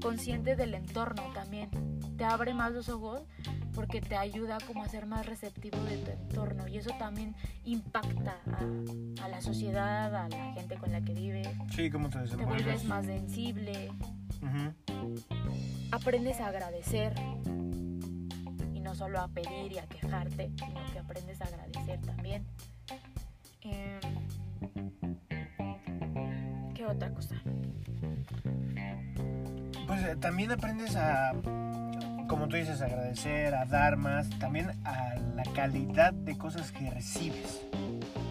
consciente del entorno también. Te abre más los ojos porque te ayuda como a ser más receptivo de tu entorno y eso también impacta a, a la sociedad, a la gente con la que vives.
Sí, cómo te
Te vuelves más sensible, aprendes a agradecer y no solo a pedir y a quejarte, sino que aprendes a agradecer también. Em, ¿Qué otra cosa?
Pues eh, también aprendes a, como tú dices, a agradecer, a dar más, también a la calidad de cosas que recibes.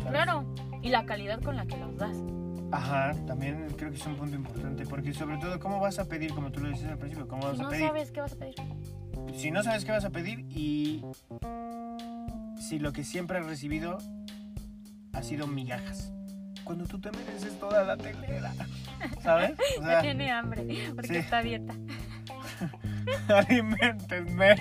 ¿sabes?
Claro, y la calidad con la que los das.
Ajá, también creo que es un punto importante, porque sobre todo, ¿cómo vas a pedir, como tú lo dices al principio, cómo vas
Si
a
no
pedir?
sabes qué vas a pedir.
Si no sabes qué vas a pedir y si lo que siempre has recibido ha sido migajas. Cuando tú te mereces toda la telera, ¿sabes? O [laughs] sea,
tiene hambre porque
sí.
está a dieta. [laughs]
alimentenme.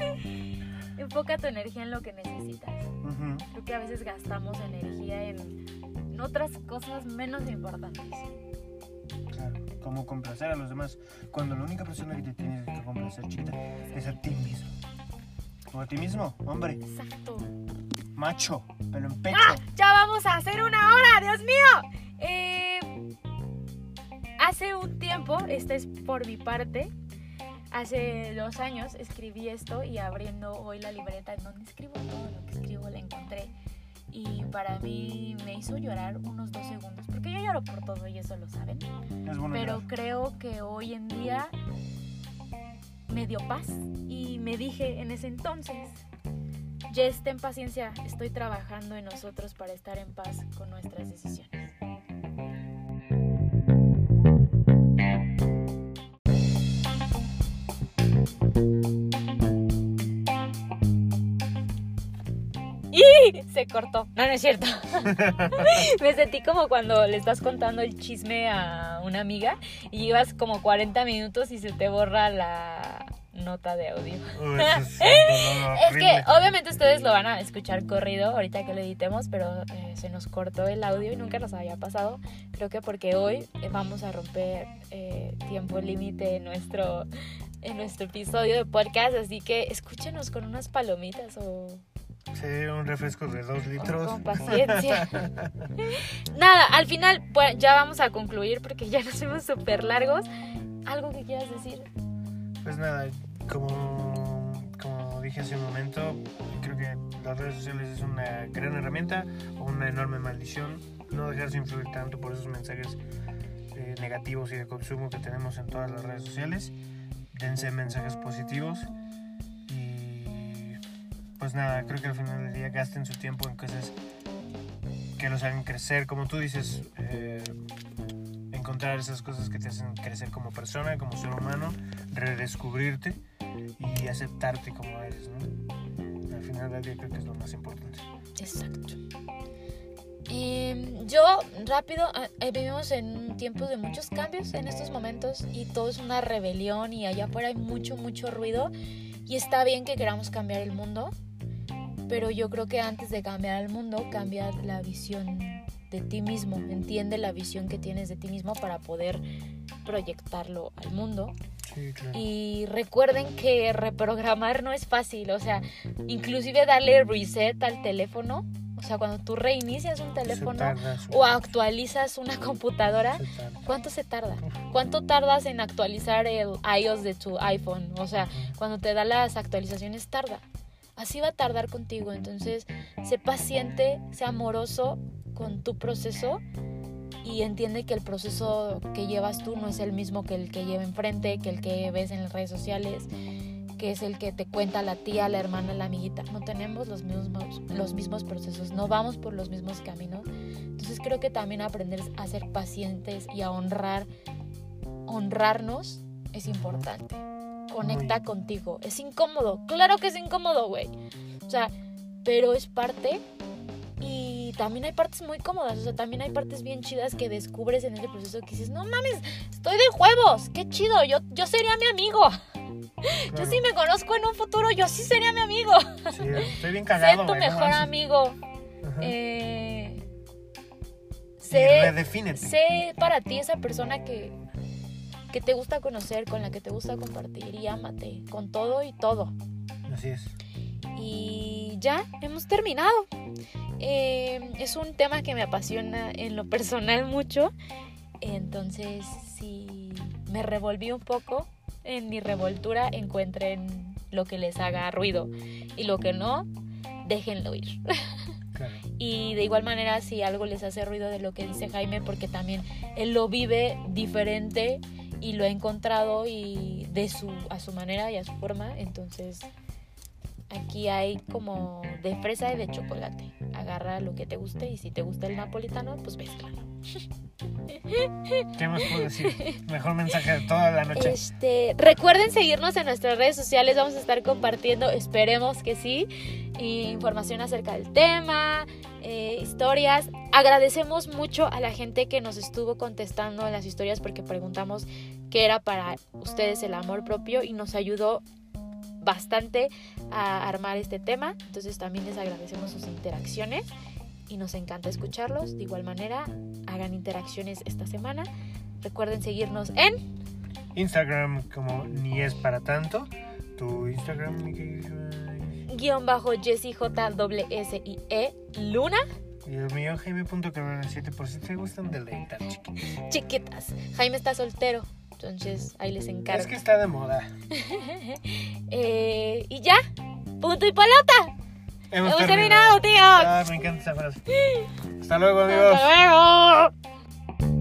Enfoca tu energía en lo que necesitas.
Ujú.
Creo que a veces gastamos energía en, en otras cosas menos importantes.
Claro, como complacer a los demás. Cuando la única persona que te tienes que complacer, chiquita, es a ti mismo. O a ti mismo, hombre,
Exacto.
Macho, pelo en pecho.
¡Ah! ¡Ya vamos a hacer una hora! ¡Dios mío! Eh, hace un tiempo, esta es por mi parte, Hace dos años escribí esto y abriendo hoy la libreta en donde escribo todo lo que escribo la encontré. Y para mí me hizo llorar unos dos segundos, porque yo lloro por todo y eso lo saben.
Es bueno
Pero
llorar.
creo que hoy en día me dio paz y me dije en ese entonces, Jess, ten paciencia, estoy trabajando en nosotros para estar en paz con nuestras decisiones. ¡Y! Se cortó. No, no es cierto. [laughs] [laughs] Me sentí como cuando le estás contando el chisme a una amiga y llevas como 40 minutos y se te borra la nota de audio.
Uy, es [laughs]
Es que obviamente ustedes lo van a escuchar corrido ahorita que lo editemos, pero eh, se nos cortó el audio y nunca nos había pasado. Creo que porque hoy eh, vamos a romper eh, tiempo límite en nuestro, en nuestro episodio de podcast, así que escúchenos con unas palomitas o
Sí, un refresco de dos litros.
con paciencia. [laughs] Nada, al final pues, ya vamos a concluir porque ya nos fuimos súper largos. ¿Algo que quieras decir?
Pues nada, como, como dije hace un momento, creo que las redes sociales es una gran herramienta o una enorme maldición. No dejarse influir tanto por esos mensajes eh, negativos y de consumo que tenemos en todas las redes sociales. Dense mensajes positivos y pues nada, creo que al final del día gasten su tiempo en cosas que los hagan crecer, como tú dices, eh, encontrar esas cosas que te hacen crecer como persona, como ser humano, redescubrirte y aceptarte como eres, ¿no? Al final del día creo que es lo más importante.
Exacto. Em, yo, rápido, eh, eh, vivimos en tiempos de muchos cambios en estos momentos y todo es una rebelión y allá afuera hay mucho, mucho ruido y está bien que queramos cambiar el mundo, pero yo creo que antes de cambiar el mundo, cambia la visión de ti mismo, entiende la visión que tienes de ti mismo para poder proyectarlo al mundo
Sí, claro.
y recuerden que reprogramar no es fácil, o sea, inclusive darle reset al teléfono, o sea, cuando tú reinicias un teléfono o actualizas una computadora,
se.
¿cuánto se tarda? ¿Cuánto tardas en actualizar el iOS de tu iPhone? O sea, cuando te da las actualizaciones tarda. Así va a tardar contigo, entonces sé paciente, sé amoroso con tu proceso y entiende que el proceso que llevas tú no es el mismo que el que lleva enfrente, que el que ves en las redes sociales, que es el que te cuenta la tía, la hermana, la amiguita. No tenemos los mismos, los mismos procesos, no vamos por los mismos caminos. Entonces creo que también aprender a ser pacientes y a honrar, honrarnos es importante. Conecta contigo. Es incómodo, claro que es incómodo, güey. O sea, pero es parte también hay partes muy cómodas, o sea, también hay partes bien chidas que descubres en ese proceso que dices, no mames, estoy de huevos, qué chido, yo, yo sería mi amigo. [laughs] Yo sí me conozco en un futuro, yo sí sería mi amigo.
Sí, estoy [laughs] bien
Sé
cagado,
tu
güey, no
mejor amigo.
Ajá.
Eh, sé, sé para ti esa persona que, que te gusta conocer, con la que te gusta compartir y ámate con todo y todo.
Así es.
Y ya, hemos terminado. Eh, es un tema que me apasiona en lo personal mucho. Entonces, si me revolví un poco en mi revoltura, encuentren lo que les haga ruido. Y lo que no, déjenlo ir. [laughs]
Claro.
Y de igual manera, si algo les hace ruido de lo que dice Jaime, porque también él lo vive diferente y lo ha encontrado y de su, a su manera y a su forma, entonces aquí hay como de fresa y de chocolate. Agarra lo que te guste y si te gusta el napolitano, pues mézclalo.
¿Qué más puedo decir? Mejor mensaje de toda la noche.
Este, recuerden seguirnos en nuestras redes sociales, vamos a estar compartiendo, esperemos que sí, información acerca del tema, eh, historias. Agradecemos mucho a la gente que nos estuvo contestando en las historias porque preguntamos qué era para ustedes el amor propio y nos ayudó bastante a armar este tema. Entonces también les agradecemos sus interacciones y nos encanta escucharlos. De igual manera, hagan interacciones esta semana. Recuerden seguirnos en
Instagram como ni es para tanto. Tu Instagram,
guion bajo Jessie J W S I E Luna
Y el mío, Jaime.cabrón7 por si te gustan deleitar, chiquitos.
chiquitas. Jaime está soltero. Entonces, ahí les encargo.
Es que está de moda. [laughs]
Eh, y ya, punto y pelota.
Hemos,
Hemos terminado, tíos.
Ah, me encanta esa frase. Hasta luego, amigos.
Hasta luego.